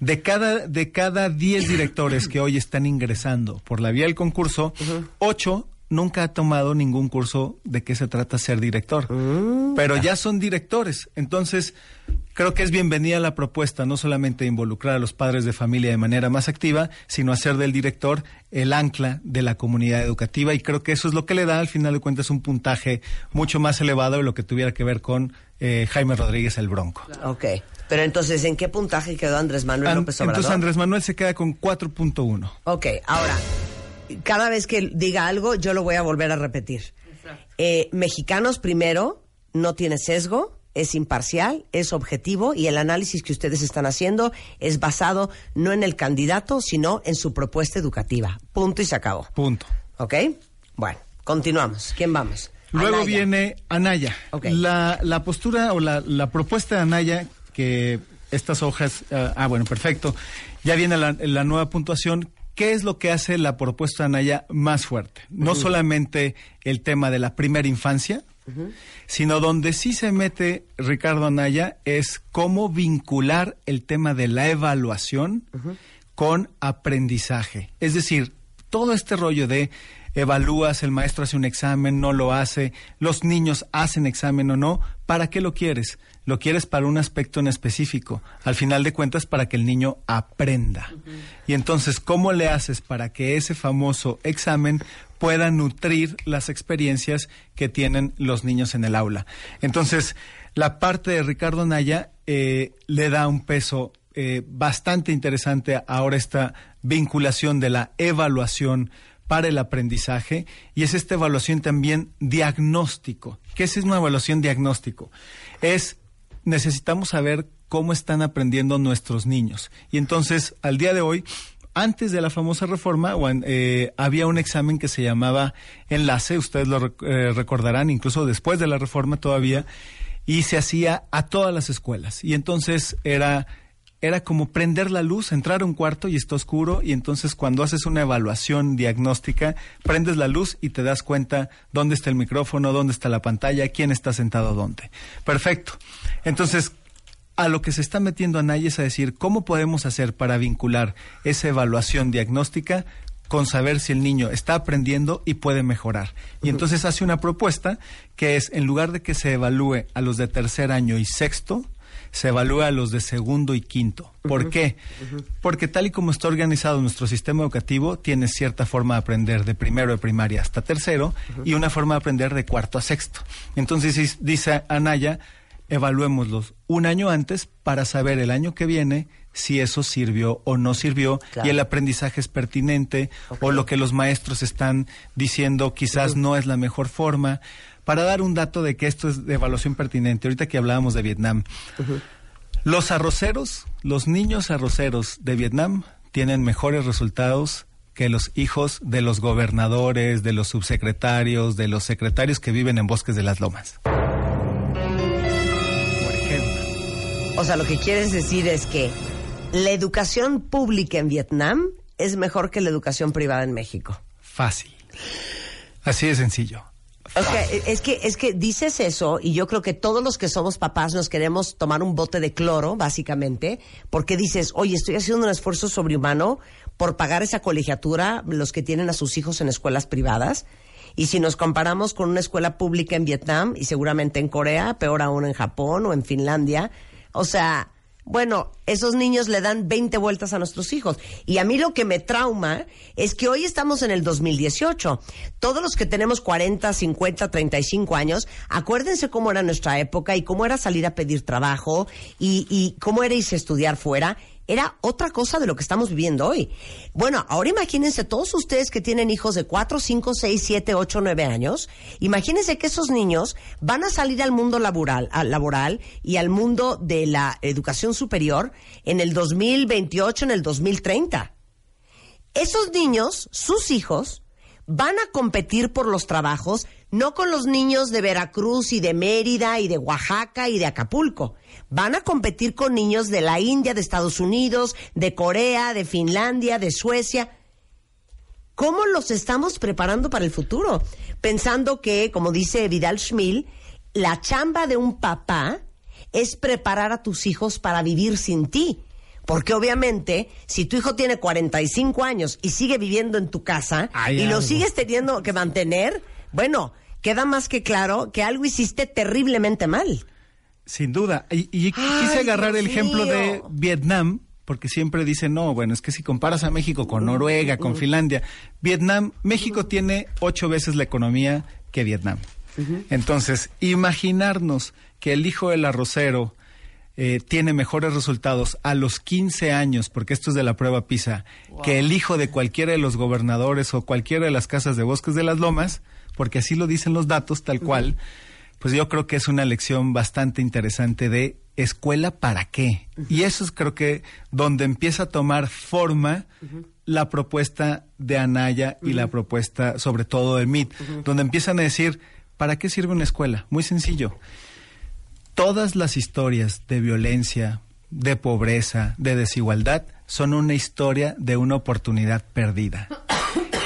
D: de cada, de cada 10 directores que hoy están ingresando por la vía del concurso, ocho nunca ha tomado ningún curso de qué se trata ser director, pero ya son directores. Entonces, creo que es bienvenida la propuesta, no solamente involucrar a los padres de familia de manera más activa, sino hacer del director el ancla de la comunidad educativa y creo que eso es lo que le da al final de cuentas un puntaje mucho más elevado de lo que tuviera que ver con eh, Jaime Rodríguez el Bronco.
B: Ok. Pero entonces, ¿en qué puntaje quedó Andrés Manuel
D: An-
B: López Obrador?
D: entonces Andrés Manuel se queda con 4.1.
B: Ok, ahora, cada vez que diga algo, yo lo voy a volver a repetir. Eh, mexicanos primero, no tiene sesgo, es imparcial, es objetivo y el análisis que ustedes están haciendo es basado no en el candidato, sino en su propuesta educativa. Punto y se acabó.
D: Punto.
B: ¿Ok? Bueno, continuamos. ¿Quién vamos?
D: Luego
B: Anaya.
D: viene Anaya.
B: Ok.
D: La, la postura o la, la propuesta de Anaya, que estas hojas, ah, ah, bueno, perfecto. Ya viene la, la nueva puntuación. ¿Qué es lo que hace la propuesta de Anaya más fuerte? No solamente el tema de la primera infancia, sino donde sí se mete Ricardo Anaya es cómo vincular el tema de la evaluación con aprendizaje. Es decir, todo este rollo de evalúas, el maestro hace un examen, no lo hace, los niños hacen examen o no, ¿para qué lo quieres? Lo quieres para un aspecto en específico, al final de cuentas para que el niño aprenda. Y entonces, ¿cómo le haces para que ese famoso examen pueda nutrir las experiencias que tienen los niños en el aula? Entonces, la parte de Ricardo Naya eh, le da un peso eh, bastante interesante ahora esta vinculación de la evaluación para el aprendizaje y es esta evaluación también diagnóstico. ¿Qué es una evaluación diagnóstico? Es necesitamos saber cómo están aprendiendo nuestros niños. Y entonces, al día de hoy, antes de la famosa reforma, eh, había un examen que se llamaba enlace, ustedes lo eh, recordarán, incluso después de la reforma todavía, y se hacía a todas las escuelas. Y entonces era era como prender la luz, entrar a un cuarto y está oscuro y entonces cuando haces una evaluación diagnóstica, prendes la luz y te das cuenta dónde está el micrófono, dónde está la pantalla, quién está sentado dónde. Perfecto. Entonces, a lo que se está metiendo Anaya es a decir, ¿cómo podemos hacer para vincular esa evaluación diagnóstica con saber si el niño está aprendiendo y puede mejorar? Y entonces hace una propuesta que es, en lugar de que se evalúe a los de tercer año y sexto, se evalúa a los de segundo y quinto. ¿Por qué? Porque tal y como está organizado nuestro sistema educativo, tiene cierta forma de aprender de primero de primaria hasta tercero y una forma de aprender de cuarto a sexto. Entonces dice Anaya, evaluémoslos un año antes para saber el año que viene si eso sirvió o no sirvió
B: Claro.
D: y el aprendizaje es pertinente o lo que los maestros están diciendo quizás no es la mejor forma. Para dar un dato de que esto es de evaluación pertinente, ahorita que hablábamos de Vietnam, los arroceros, los niños arroceros de Vietnam tienen mejores resultados que los hijos de los gobernadores, de los subsecretarios, de los secretarios que viven en bosques de las lomas.
B: O sea, lo que quieres decir es que la educación pública en Vietnam es mejor que la educación privada en México.
D: Fácil. Así de sencillo.
B: O sea, es que, es que dices eso y yo creo que todos los que somos papás nos queremos tomar un bote de cloro, básicamente, porque dices, oye, estoy haciendo un esfuerzo sobrehumano por pagar esa colegiatura los que tienen a sus hijos en escuelas privadas. Y si nos comparamos con una escuela pública en Vietnam y seguramente en Corea, peor aún en Japón o en Finlandia, o sea, Bueno, esos niños le dan 20 vueltas a nuestros hijos. Y a mí lo que me trauma es que hoy estamos en el 2018. Todos los que tenemos 40, 50, 35 años, acuérdense cómo era nuestra época y cómo era salir a pedir trabajo y, y cómo era irse a estudiar fuera era otra cosa de lo que estamos viviendo hoy. Bueno, ahora imagínense todos ustedes que tienen hijos de 4, 5, 6, 7, 8, 9 años, imagínense que esos niños van a salir al mundo laboral, al laboral y al mundo de la educación superior en el 2028, en el 2030. Esos niños, sus hijos, van a competir por los trabajos no con los niños de Veracruz y de Mérida y de Oaxaca y de Acapulco. Van a competir con niños de la India, de Estados Unidos, de Corea, de Finlandia, de Suecia. ¿Cómo los estamos preparando para el futuro? Pensando que, como dice Vidal Schmil, la chamba de un papá es preparar a tus hijos para vivir sin ti. Porque obviamente, si tu hijo tiene 45 años y sigue viviendo en tu casa
D: Hay
B: y lo sigues teniendo que mantener, bueno, queda más que claro que algo hiciste terriblemente mal.
D: Sin duda. Y, y quise agarrar
B: Dios
D: el ejemplo
B: mío.
D: de Vietnam, porque siempre dicen, no, bueno, es que si comparas a México con Noruega, con Finlandia, Vietnam, México tiene ocho veces la economía que Vietnam. Entonces, imaginarnos que el hijo del arrocero eh, tiene mejores resultados a los 15 años, porque esto es de la prueba PISA, que el hijo de cualquiera de los gobernadores o cualquiera de las casas de bosques de las lomas, porque así lo dicen los datos tal cual, pues yo creo que es una lección bastante interesante de escuela para qué. Y eso es creo que donde empieza a tomar forma la propuesta de Anaya y la propuesta sobre todo de MIT, donde empiezan a decir, ¿para qué sirve una escuela? Muy sencillo. Todas las historias de violencia, de pobreza, de desigualdad, son una historia de una oportunidad perdida.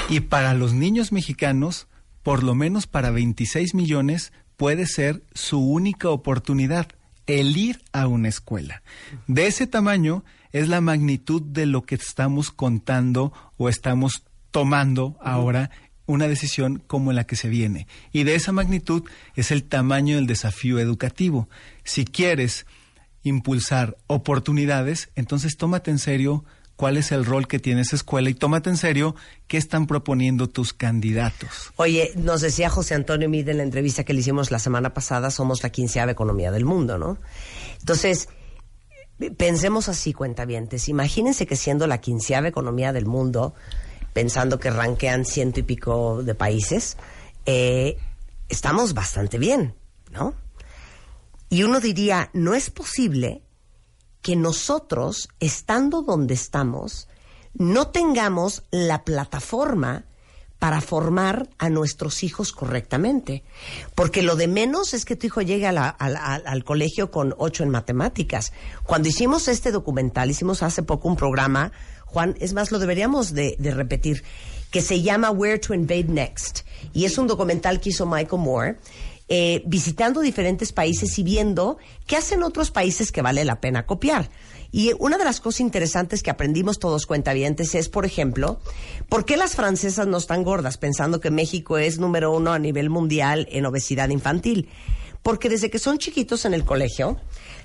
D: Y para los niños mexicanos, por lo menos para 26 millones, puede ser su única oportunidad, el ir a una escuela. De ese tamaño es la magnitud de lo que estamos contando o estamos tomando ahora una decisión como la que se viene. Y de esa magnitud es el tamaño del desafío educativo. Si quieres impulsar oportunidades, entonces tómate en serio cuál es el rol que tiene esa escuela y tómate en serio qué están proponiendo tus candidatos.
B: Oye, nos decía José Antonio Mid en la entrevista que le hicimos la semana pasada, somos la quinceava economía del mundo, ¿no? Entonces, pensemos así, cuentavientes. Imagínense que siendo la quinceava economía del mundo, pensando que ranquean ciento y pico de países, eh, estamos bastante bien, ¿no? Y uno diría, no es posible que nosotros, estando donde estamos, no tengamos la plataforma para formar a nuestros hijos correctamente. Porque lo de menos es que tu hijo llegue a al colegio con ocho en matemáticas. Cuando hicimos este documental, hicimos hace poco un programa, Juan, es más, lo deberíamos de, repetir, que se llama Where to Invade Next. Y es un documental que hizo Michael Moore, eh, visitando diferentes países y viendo qué hacen otros países que vale la pena copiar. Y una de las cosas interesantes que aprendimos todos cuentavientes es, por ejemplo, ¿por qué las francesas no están gordas pensando que México es número uno a nivel mundial en obesidad infantil? Porque desde que son chiquitos en el colegio,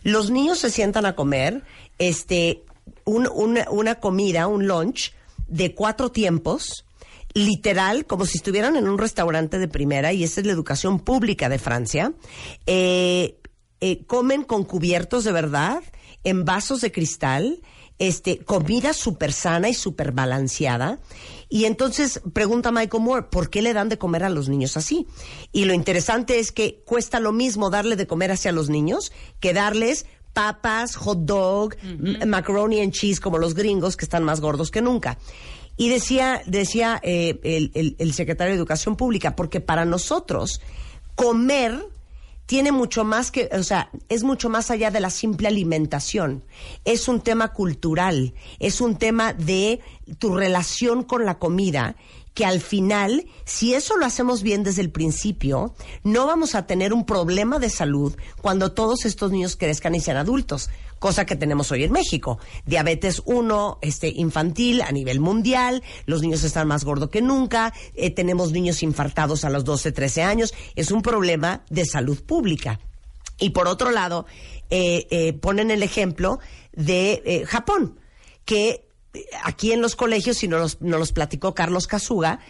B: los niños se sientan a comer este, un- una, una comida, un lunch de cuatro tiempos, literal, como si estuvieran en un restaurante de primera, y esa es la educación pública de Francia. Eh, eh, comen con cubiertos de verdad, en vasos de cristal, este, comida súper sana y súper balanceada. Y entonces pregunta Michael Moore, ¿por qué le dan de comer a los niños así? Y lo interesante es que cuesta lo mismo darle de comer hacia los niños que darles papas, hot dog, macaroni and cheese como los gringos que están más gordos que nunca. Y decía, decía eh, el, el- el secretario de Educación Pública, porque para nosotros comer tiene mucho más que, o sea, es mucho más allá de la simple alimentación. Es un tema cultural, es un tema de tu relación con la comida, que al final, si eso lo hacemos bien desde el principio, no vamos a tener un problema de salud cuando todos estos niños crezcan y sean adultos, cosa que tenemos hoy en México. Diabetes 1 este, infantil a nivel mundial, los niños están más gordos que nunca, eh, tenemos niños infartados a los 12, 13 años, es un problema de salud pública. Y por otro lado, eh, eh, ponen el ejemplo de eh, Japón, que aquí en los colegios, y nos los, nos los platicó Carlos Casuga,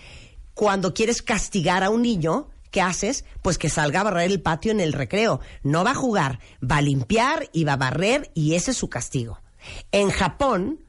B: cuando quieres castigar a un niño, ¿qué haces? Pues que salga a barrer el patio en el recreo. No va a jugar, va a limpiar y va a barrer y ese es su castigo. En Japón,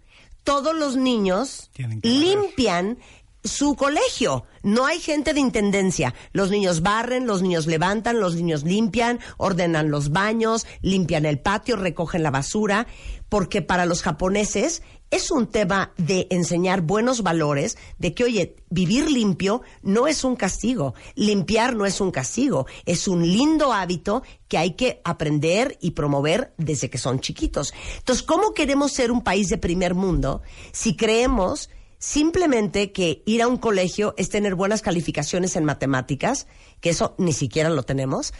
B: todos los niños
D: barrer.
B: limpian su colegio. No hay gente de intendencia. Los niños barren, los niños levantan, los niños limpian, ordenan los baños, limpian el patio, recogen la basura, porque para los japoneses es un tema de enseñar buenos valores, de que, oye, vivir limpio no es un castigo, limpiar no es un castigo, es un lindo hábito que hay que aprender y promover desde que son chiquitos. Entonces, ¿cómo queremos ser un país de primer mundo si creemos simplemente que ir a un colegio es tener buenas calificaciones en matemáticas, que eso ni siquiera lo tenemos,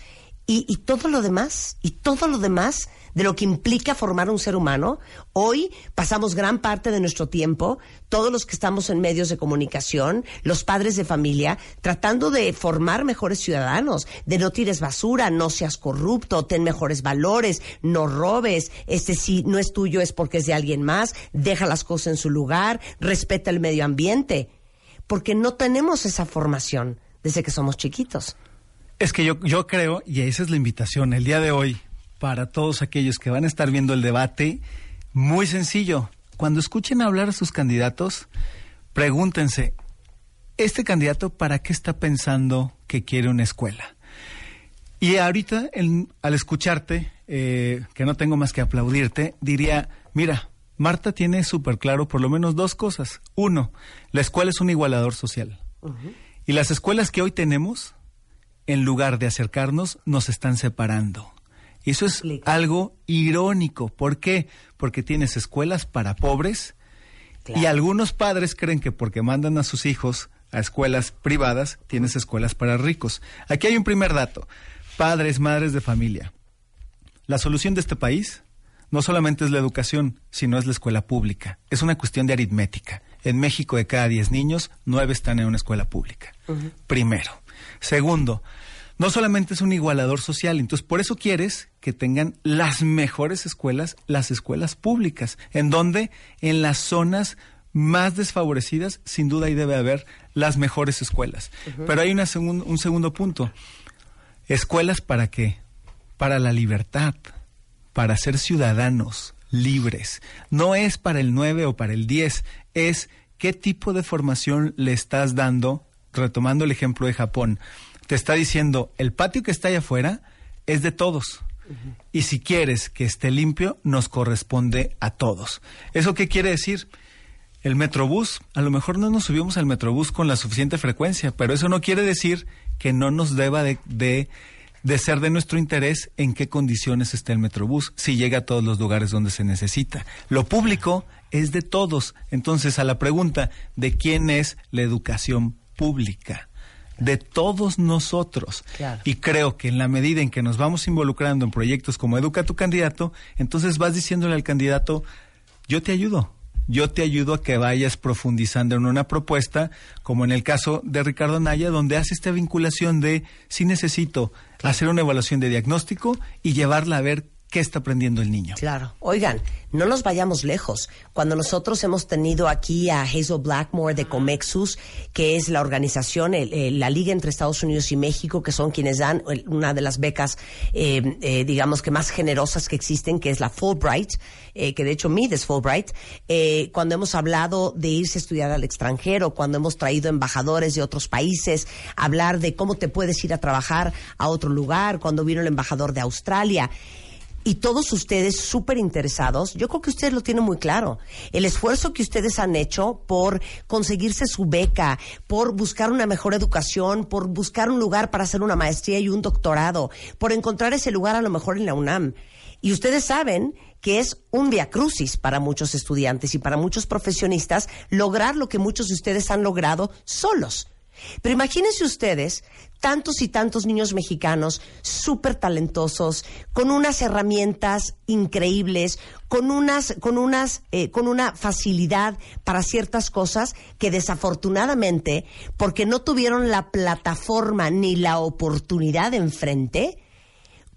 B: y, y todo lo demás, y todo lo demás de lo que implica formar un ser humano. Hoy pasamos gran parte de nuestro tiempo, todos los que estamos en medios de comunicación, los padres de familia, tratando de formar mejores ciudadanos, de no tires basura, no seas corrupto, ten mejores valores, no robes, este si no es tuyo es porque es de alguien más, deja las cosas en su lugar, respeta el medio ambiente, porque no tenemos esa formación desde que somos chiquitos.
D: Es que yo, yo creo, y esa es la invitación el día de hoy, para todos aquellos que van a estar viendo el debate, muy sencillo. Cuando escuchen hablar a sus candidatos, pregúntense, ¿este candidato para qué está pensando que quiere una escuela? Y ahorita, en- al escucharte, eh, que no tengo más que aplaudirte, diría, mira, Marta tiene súper claro por lo menos dos cosas. Uno, la escuela es un igualador social. Y las escuelas que hoy tenemos, en lugar de acercarnos, nos están separando. Y eso es algo irónico. ¿Por qué? Porque tienes escuelas para pobres y algunos padres creen que porque mandan a sus hijos a escuelas privadas, tienes escuelas para ricos. Aquí hay un primer dato. Padres, madres de familia. La solución de este país no solamente es la educación, sino es la escuela pública. Es una cuestión de aritmética. En México, de cada 10 niños, 9 están en una escuela pública. Primero. Segundo, no solamente es un igualador social, entonces por eso quieres que tengan las mejores escuelas, las escuelas públicas, en donde en las zonas más desfavorecidas, sin duda ahí debe haber las mejores escuelas. Pero hay una segun- un segundo punto. ¿Escuelas para qué? Para la libertad, para ser ciudadanos libres. No es para el 9 o para el 10, es qué tipo de formación le estás dando, retomando el ejemplo de Japón. Te está diciendo, el patio que está allá afuera es de todos. Y si quieres que esté limpio, nos corresponde a todos. ¿Eso qué quiere decir? El Metrobús, a lo mejor no nos subimos al Metrobús con la suficiente frecuencia, pero eso no quiere decir que no nos deba de, de, de ser de nuestro interés en qué condiciones está el Metrobús, si llega a todos los lugares donde se necesita. Lo público es de todos. Entonces, a la pregunta de quién es la educación pública, de todos nosotros.
B: Claro.
D: Y creo que en la medida en que nos vamos involucrando en proyectos como Educa a tu candidato, entonces vas diciéndole al candidato, yo te ayudo. Yo te ayudo a que vayas profundizando en una propuesta, como en el caso de Ricardo Naya, donde hace esta vinculación de si necesito hacer una evaluación de diagnóstico y llevarla a ver qué está aprendiendo el niño.
B: Claro. Oigan, no nos vayamos lejos. Cuando nosotros hemos tenido aquí a Hazel Blackmore de Comexus, que es la organización, el- el- la liga entre Estados Unidos y México, que son quienes dan el- una de las becas, eh, eh, digamos que más generosas que existen, que es la Fulbright, eh, que de hecho mide es Fulbright. Eh, cuando hemos hablado de irse a estudiar al extranjero, cuando hemos traído embajadores de otros países, hablar de cómo te puedes ir a trabajar a otro lugar, cuando vino el embajador de Australia y todos ustedes súper interesados, yo creo que ustedes lo tienen muy claro. El esfuerzo que ustedes han hecho por conseguirse su beca, por buscar una mejor educación, por buscar un lugar para hacer una maestría y un doctorado, por encontrar ese lugar a lo mejor en la UNAM. Y ustedes saben que es un via crucis para muchos estudiantes y para muchos profesionistas lograr lo que muchos de ustedes han logrado solos. Pero imagínense ustedes tantos y tantos niños mexicanos súper talentosos, con unas herramientas increíbles, con unas, con unas, eh, con una facilidad para ciertas cosas que desafortunadamente, porque no tuvieron la plataforma ni la oportunidad enfrente,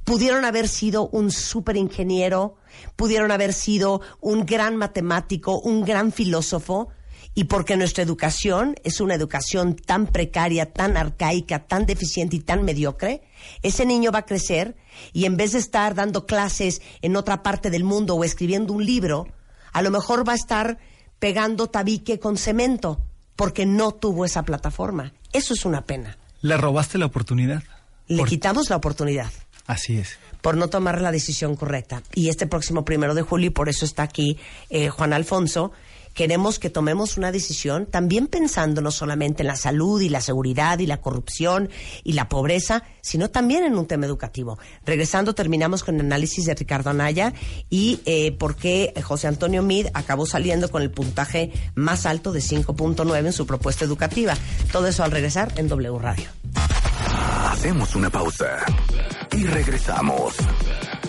B: pudieron haber sido un súper ingeniero, pudieron haber sido un gran matemático, un gran filósofo, y porque nuestra educación es una educación tan precaria, tan arcaica, tan deficiente y tan mediocre, ese niño va a crecer y en vez de estar dando clases en otra parte del mundo o escribiendo un libro, a lo mejor va a estar pegando tabique con cemento porque no tuvo esa plataforma. Eso es una pena.
D: Le robaste la oportunidad.
B: Le
D: Por-
B: quitamos la oportunidad
D: Así es.
B: por no tomar la decisión correcta. Y este próximo primero de julio, y por eso está aquí eh, Juan Alfonso, queremos que tomemos una decisión también pensando no solamente en la salud y la seguridad y la corrupción y la pobreza, sino también en un tema educativo. Regresando, terminamos con el análisis de Ricardo Anaya y eh, por qué José Antonio Mid acabó saliendo con el puntaje más alto de 5.9 en su propuesta educativa. Todo eso al regresar en W Radio.
E: Hacemos una pausa y regresamos.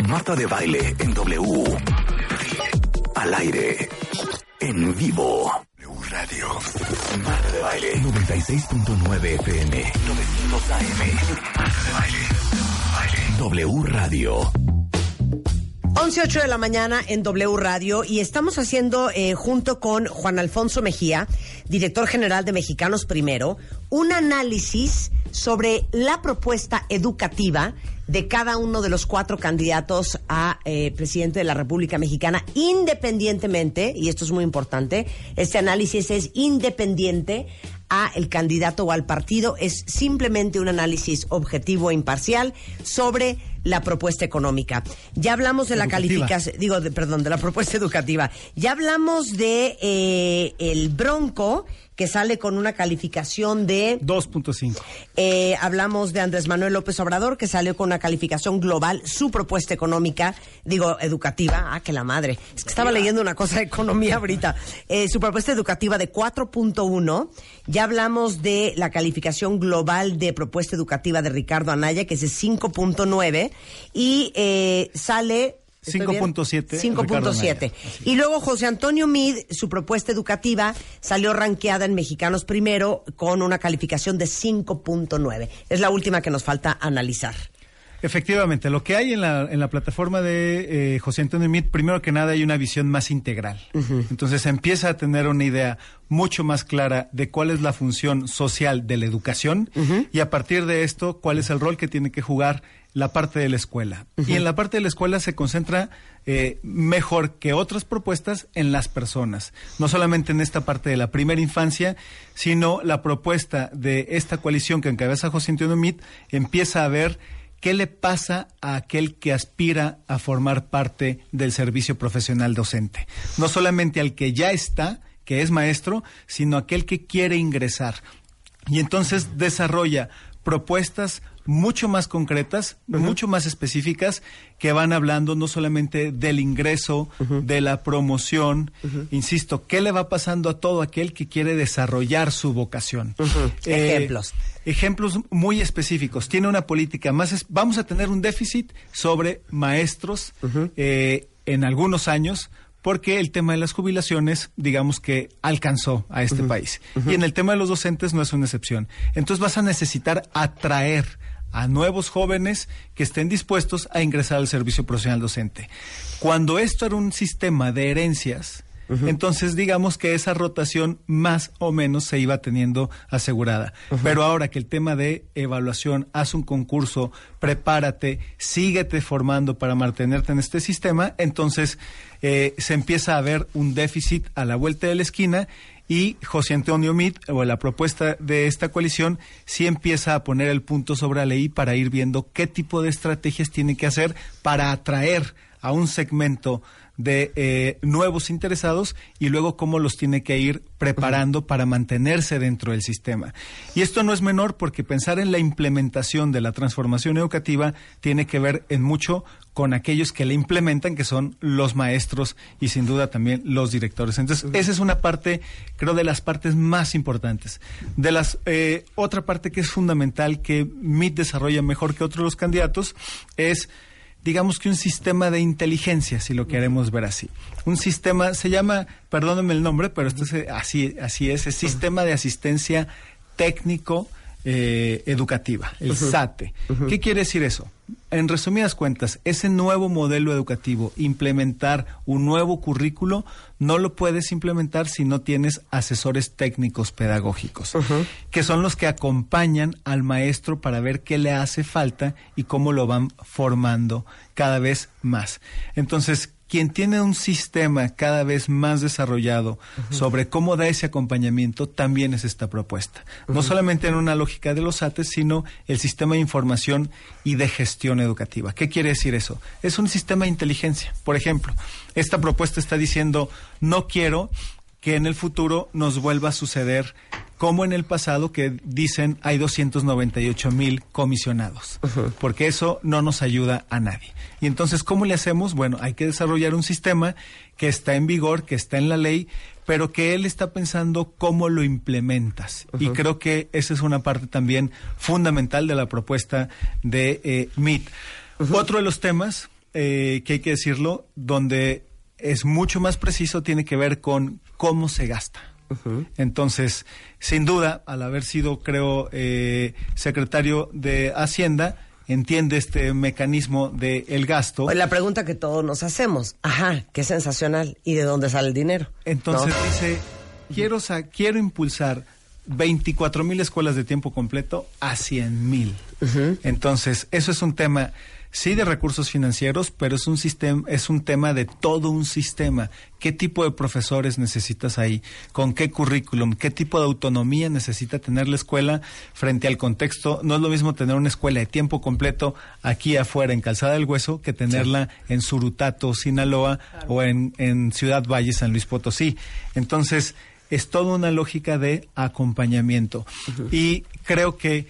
E: Marta de baile en W. Al aire. En vivo. W Radio. Marta de baile. 96.9 FM. 900 AM. Marta de baile. W Radio.
B: 11.08 de la mañana en W Radio y estamos haciendo eh, junto con Juan Alfonso Mejía, director general de Mexicanos Primero, un análisis sobre la propuesta educativa de cada uno de los cuatro candidatos a eh, presidente de la República Mexicana, independientemente, y esto es muy importante, este análisis es independiente a el candidato o al partido, es simplemente un análisis objetivo e imparcial sobre la propuesta económica. Ya hablamos de la calificación, digo, de- perdón, de la propuesta [laughs] educativa. Ya hablamos de eh, el Bronco, que sale con una calificación de
D: 2.5.
B: eh, hablamos de Andrés Manuel López Obrador, que salió con una calificación global, su propuesta económica, digo, educativa, ah, que la madre. Es que estaba leyendo una cosa de economía ahorita. Eh, su propuesta educativa de 4.1. Ya hablamos de la calificación global de propuesta educativa de Ricardo Anaya, que es de 5.9. Y eh, sale... ¿estoy bien?
D: 5.7, Ricardo
B: 5.7.
D: Anaya.
B: Y luego José Antonio Mid, su propuesta educativa salió ranqueada en Mexicanos Primero con una calificación de 5.9. Es la última que nos falta analizar.
D: Efectivamente, lo que hay en la, en la plataforma de eh, José Antonio Mit, primero que nada hay una visión más integral. Entonces empieza a tener una idea mucho más clara de cuál es la función social de la educación y a partir de esto, cuál es el rol que tiene que jugar la parte de la escuela. Y en la parte de la escuela se concentra eh, mejor que otras propuestas en las personas. No solamente en esta parte de la primera infancia, sino la propuesta de esta coalición que encabeza José Antonio Mit empieza a ver ¿Qué le pasa a aquel que aspira a formar parte del servicio profesional docente? No solamente al que ya está, que es maestro, sino aquel que quiere ingresar. Y entonces desarrolla propuestas mucho más concretas, mucho más específicas, que van hablando no solamente del ingreso, de la promoción, insisto, ¿qué le va pasando a todo aquel que quiere desarrollar su vocación? Eh,
B: Ejemplos.
D: Ejemplos muy específicos. Tiene una política más. es- vamos a tener un déficit sobre maestros eh, en algunos años. Porque el tema de las jubilaciones, digamos que alcanzó a este país. Y en el tema de los docentes no es una excepción. Entonces vas a necesitar atraer a nuevos jóvenes que estén dispuestos a ingresar al servicio profesional docente. Cuando esto era un sistema de herencias, entonces digamos que esa rotación más o menos se iba teniendo asegurada. Pero ahora que el tema de evaluación, haz un concurso, prepárate, síguete formando para mantenerte en este sistema, entonces eh, se empieza a ver un déficit a la vuelta de la esquina y José Antonio Mit, o la propuesta de esta coalición, sí empieza a poner el punto sobre la ley para ir viendo qué tipo de estrategias tiene que hacer para atraer a un segmento de eh, nuevos interesados y luego cómo los tiene que ir preparando para mantenerse dentro del sistema. Y esto no es menor porque pensar en la implementación de la transformación educativa tiene que ver en mucho con aquellos que la implementan, que son los maestros y sin duda también los directores. Entonces, esa es una parte, creo, de las partes más importantes. De las eh, otra parte que es fundamental que MIT desarrolla mejor que otros los candidatos es digamos que un sistema de inteligencia, si lo queremos ver así. Un sistema, se llama, perdónenme el nombre, pero esto es, eh, así, así es, es Sistema de Asistencia Técnico eh, Educativa, el SATE. ¿Qué quiere decir eso? En resumidas cuentas, ese nuevo modelo educativo, implementar un nuevo currículo, no lo puedes implementar si no tienes asesores técnicos pedagógicos, que son los que acompañan al maestro para ver qué le hace falta y cómo lo van formando cada vez más. Entonces, quien tiene un sistema cada vez más desarrollado sobre cómo da ese acompañamiento, también es esta propuesta. No solamente en una lógica de los ATES, sino el sistema de información y de gestión educativa. ¿Qué quiere decir eso? Es un sistema de inteligencia. Por ejemplo, esta propuesta está diciendo, no quiero que en el futuro nos vuelva a suceder como en el pasado que dicen hay 298 mil comisionados, porque eso no nos ayuda a nadie. Y entonces, ¿cómo le hacemos? Bueno, hay que desarrollar un sistema que está en vigor, que está en la ley, pero que él está pensando cómo lo implementas. Y creo que esa es una parte también fundamental de la propuesta de eh, MIT. Otro de los temas, eh, que hay que decirlo, donde es mucho más preciso, tiene que ver con cómo se gasta. Entonces, sin duda, al haber sido, creo, eh, secretario de Hacienda, entiende este mecanismo del el gasto.
B: La pregunta que todos nos hacemos, ajá, qué sensacional, ¿y de dónde sale el dinero?
D: Entonces dice, quiero, sa- quiero impulsar 24 mil escuelas de tiempo completo a 100 mil. Entonces, eso es un tema, sí, de recursos financieros, pero es un sistema, es un tema de todo un sistema. ¿Qué tipo de profesores necesitas ahí? ¿Con qué currículum? ¿Qué tipo de autonomía necesita tener la escuela frente al contexto? No es lo mismo tener una escuela de tiempo completo aquí afuera en Calzada del Hueso que tenerla en Surutato, Sinaloa o en, en Ciudad Valle, San Luis Potosí. Entonces, es toda una lógica de acompañamiento. Y creo que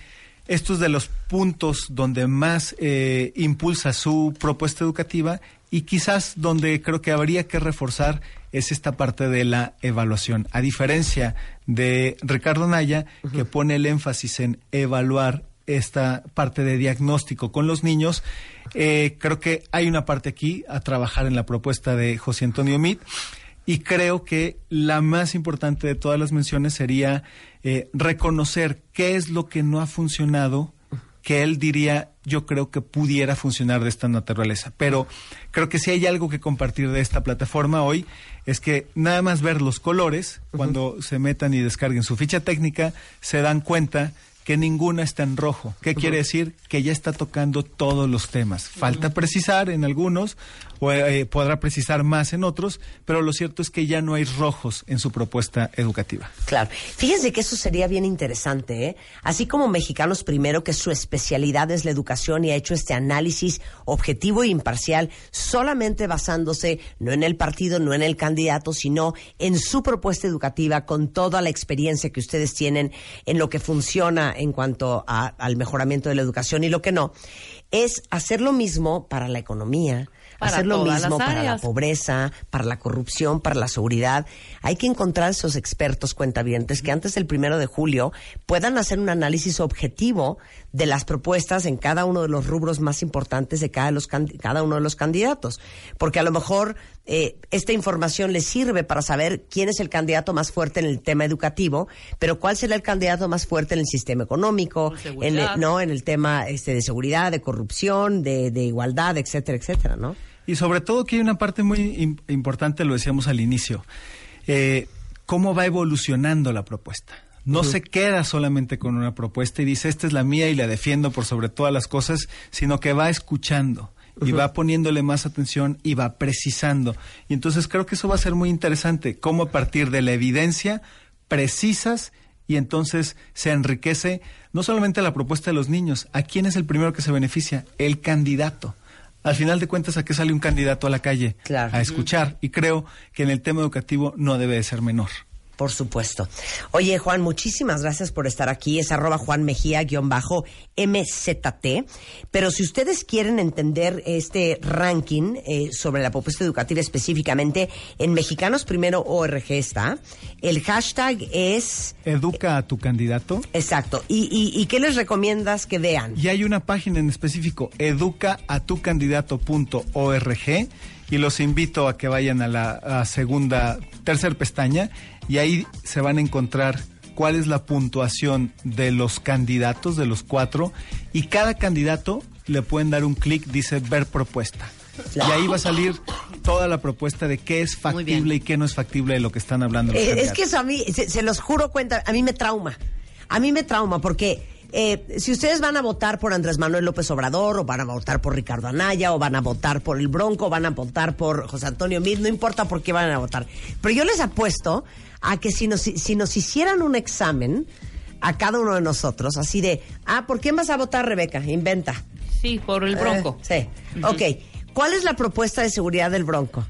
D: estos de los puntos donde más eh, impulsa su propuesta educativa y quizás donde creo que habría que reforzar es esta parte de la evaluación. A diferencia de Ricardo Naya, que pone el énfasis en evaluar esta parte de diagnóstico con los niños, eh, creo que hay una parte aquí a trabajar en la propuesta de José Antonio Mit. Y creo que la más importante de todas las menciones sería eh, reconocer qué es lo que no ha funcionado, que él diría, yo creo que pudiera funcionar de esta naturaleza. Pero creo que si hay algo que compartir de esta plataforma hoy, es que nada más ver los colores, cuando se metan y descarguen su ficha técnica, se dan cuenta que ninguna está en rojo. ¿Qué quiere decir? Que ya está tocando todos los temas. Falta precisar en algunos, o eh, podrá precisar más en otros, pero lo cierto es que ya no hay rojos en su propuesta educativa.
B: Claro. Fíjense que eso sería bien interesante, ¿eh? Así como Mexicanos Primero, que su especialidad es la educación y ha hecho este análisis objetivo e imparcial, solamente basándose no en el partido, no en el candidato, sino en su propuesta educativa, con toda la experiencia que ustedes tienen en lo que funciona en cuanto a- al mejoramiento de la educación y lo que no, es hacer lo mismo para la economía,
C: Para
B: hacer lo mismo para la pobreza, para la corrupción, para la seguridad. Hay que encontrar esos expertos cuentavientes que antes del primero de julio puedan hacer un análisis objetivo de las propuestas en cada uno de los rubros más importantes de cada, los cada uno de los candidatos. Porque a lo mejor eh, esta información les sirve para saber quién es el candidato más fuerte en el tema educativo, pero cuál será el candidato más fuerte en el sistema económico,
C: Con
B: en el, no, en el tema este, de seguridad, de corrupción, de, de igualdad, etcétera, etcétera, ¿no?
D: Y sobre todo que hay una parte muy im- importante, lo decíamos al inicio, eh, cómo va evolucionando la propuesta. No se queda solamente con una propuesta y dice, esta es la mía y la defiendo por sobre todas las cosas, sino que va escuchando y va poniéndole más atención y va precisando. Y entonces creo que eso va a ser muy interesante, cómo a partir de la evidencia precisas y entonces se enriquece no solamente la propuesta de los niños, ¿a quién es el primero que se beneficia? El candidato. Al final de cuentas, ¿a qué sale un candidato a la calle?
B: Claro.
D: A escuchar. Y creo que en el tema educativo no debe de ser menor.
B: Por supuesto. Oye, Juan, muchísimas gracias por estar aquí. Es arroba Juan Mejía guion bajo MZT. Pero si ustedes quieren entender este ranking eh, sobre la propuesta educativa específicamente, en Mexicanos Primero ORG está. El hashtag es...
D: Educa a tu candidato.
B: Exacto. ¿Y, y, y qué les recomiendas que vean?
D: Y hay una página en específico, educaatucandidato.org, y los invito a que vayan a la a segunda, tercer pestaña, y ahí se van a encontrar cuál es la puntuación de los candidatos, de los cuatro, y cada candidato le pueden dar un clic, dice ver propuesta.
B: Claro.
D: Y ahí va a salir toda la propuesta de qué es factible y qué no es factible de lo que están hablando los
B: Eh, es que eso a mí, se, se los juro, cuenta, a mí me trauma. A mí me trauma porque eh, si ustedes van a votar por Andrés Manuel López Obrador, o van a votar por Ricardo Anaya, o van a votar por el Bronco, o van a votar por José Antonio Mid, no importa por qué van a votar. Pero yo les apuesto a que si nos, si nos hicieran un examen a cada uno de nosotros, así de, ah, ¿por quién vas a votar, Rebeca? Inventa.
C: Sí, por el bronco.
B: Eh, sí. Ok. ¿Cuál es la propuesta de seguridad del Bronco?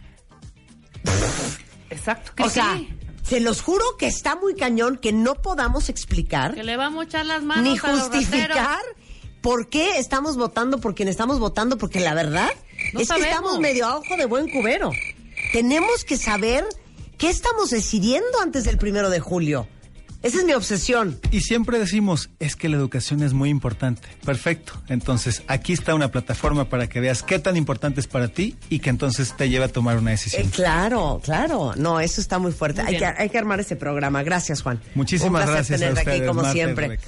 C: Exacto. Que
B: O sea,
C: sí.
B: Se los juro que está muy cañón que no podamos explicar
C: Que le vamos a echar las manos
B: ni
C: a los
B: justificar por qué estamos votando por quien estamos votando, porque la verdad
C: No
B: es
C: sabemos.
B: que estamos medio a ojo de buen cubero. Tenemos que saber qué estamos decidiendo antes del primero de julio. Esa es mi obsesión.
D: Y siempre decimos, es que la educación es muy importante. Perfecto. Entonces, aquí está una plataforma para que veas qué tan importante es para ti y que entonces te lleve a tomar una decisión.
B: Eh, claro, claro. No, eso está muy fuerte.
C: Muy
B: hay, que, hay que armar ese programa. Gracias, Juan.
D: Muchísimas
B: Un placer
D: gracias a
B: tenerte aquí
D: ustedes,
B: como siempre.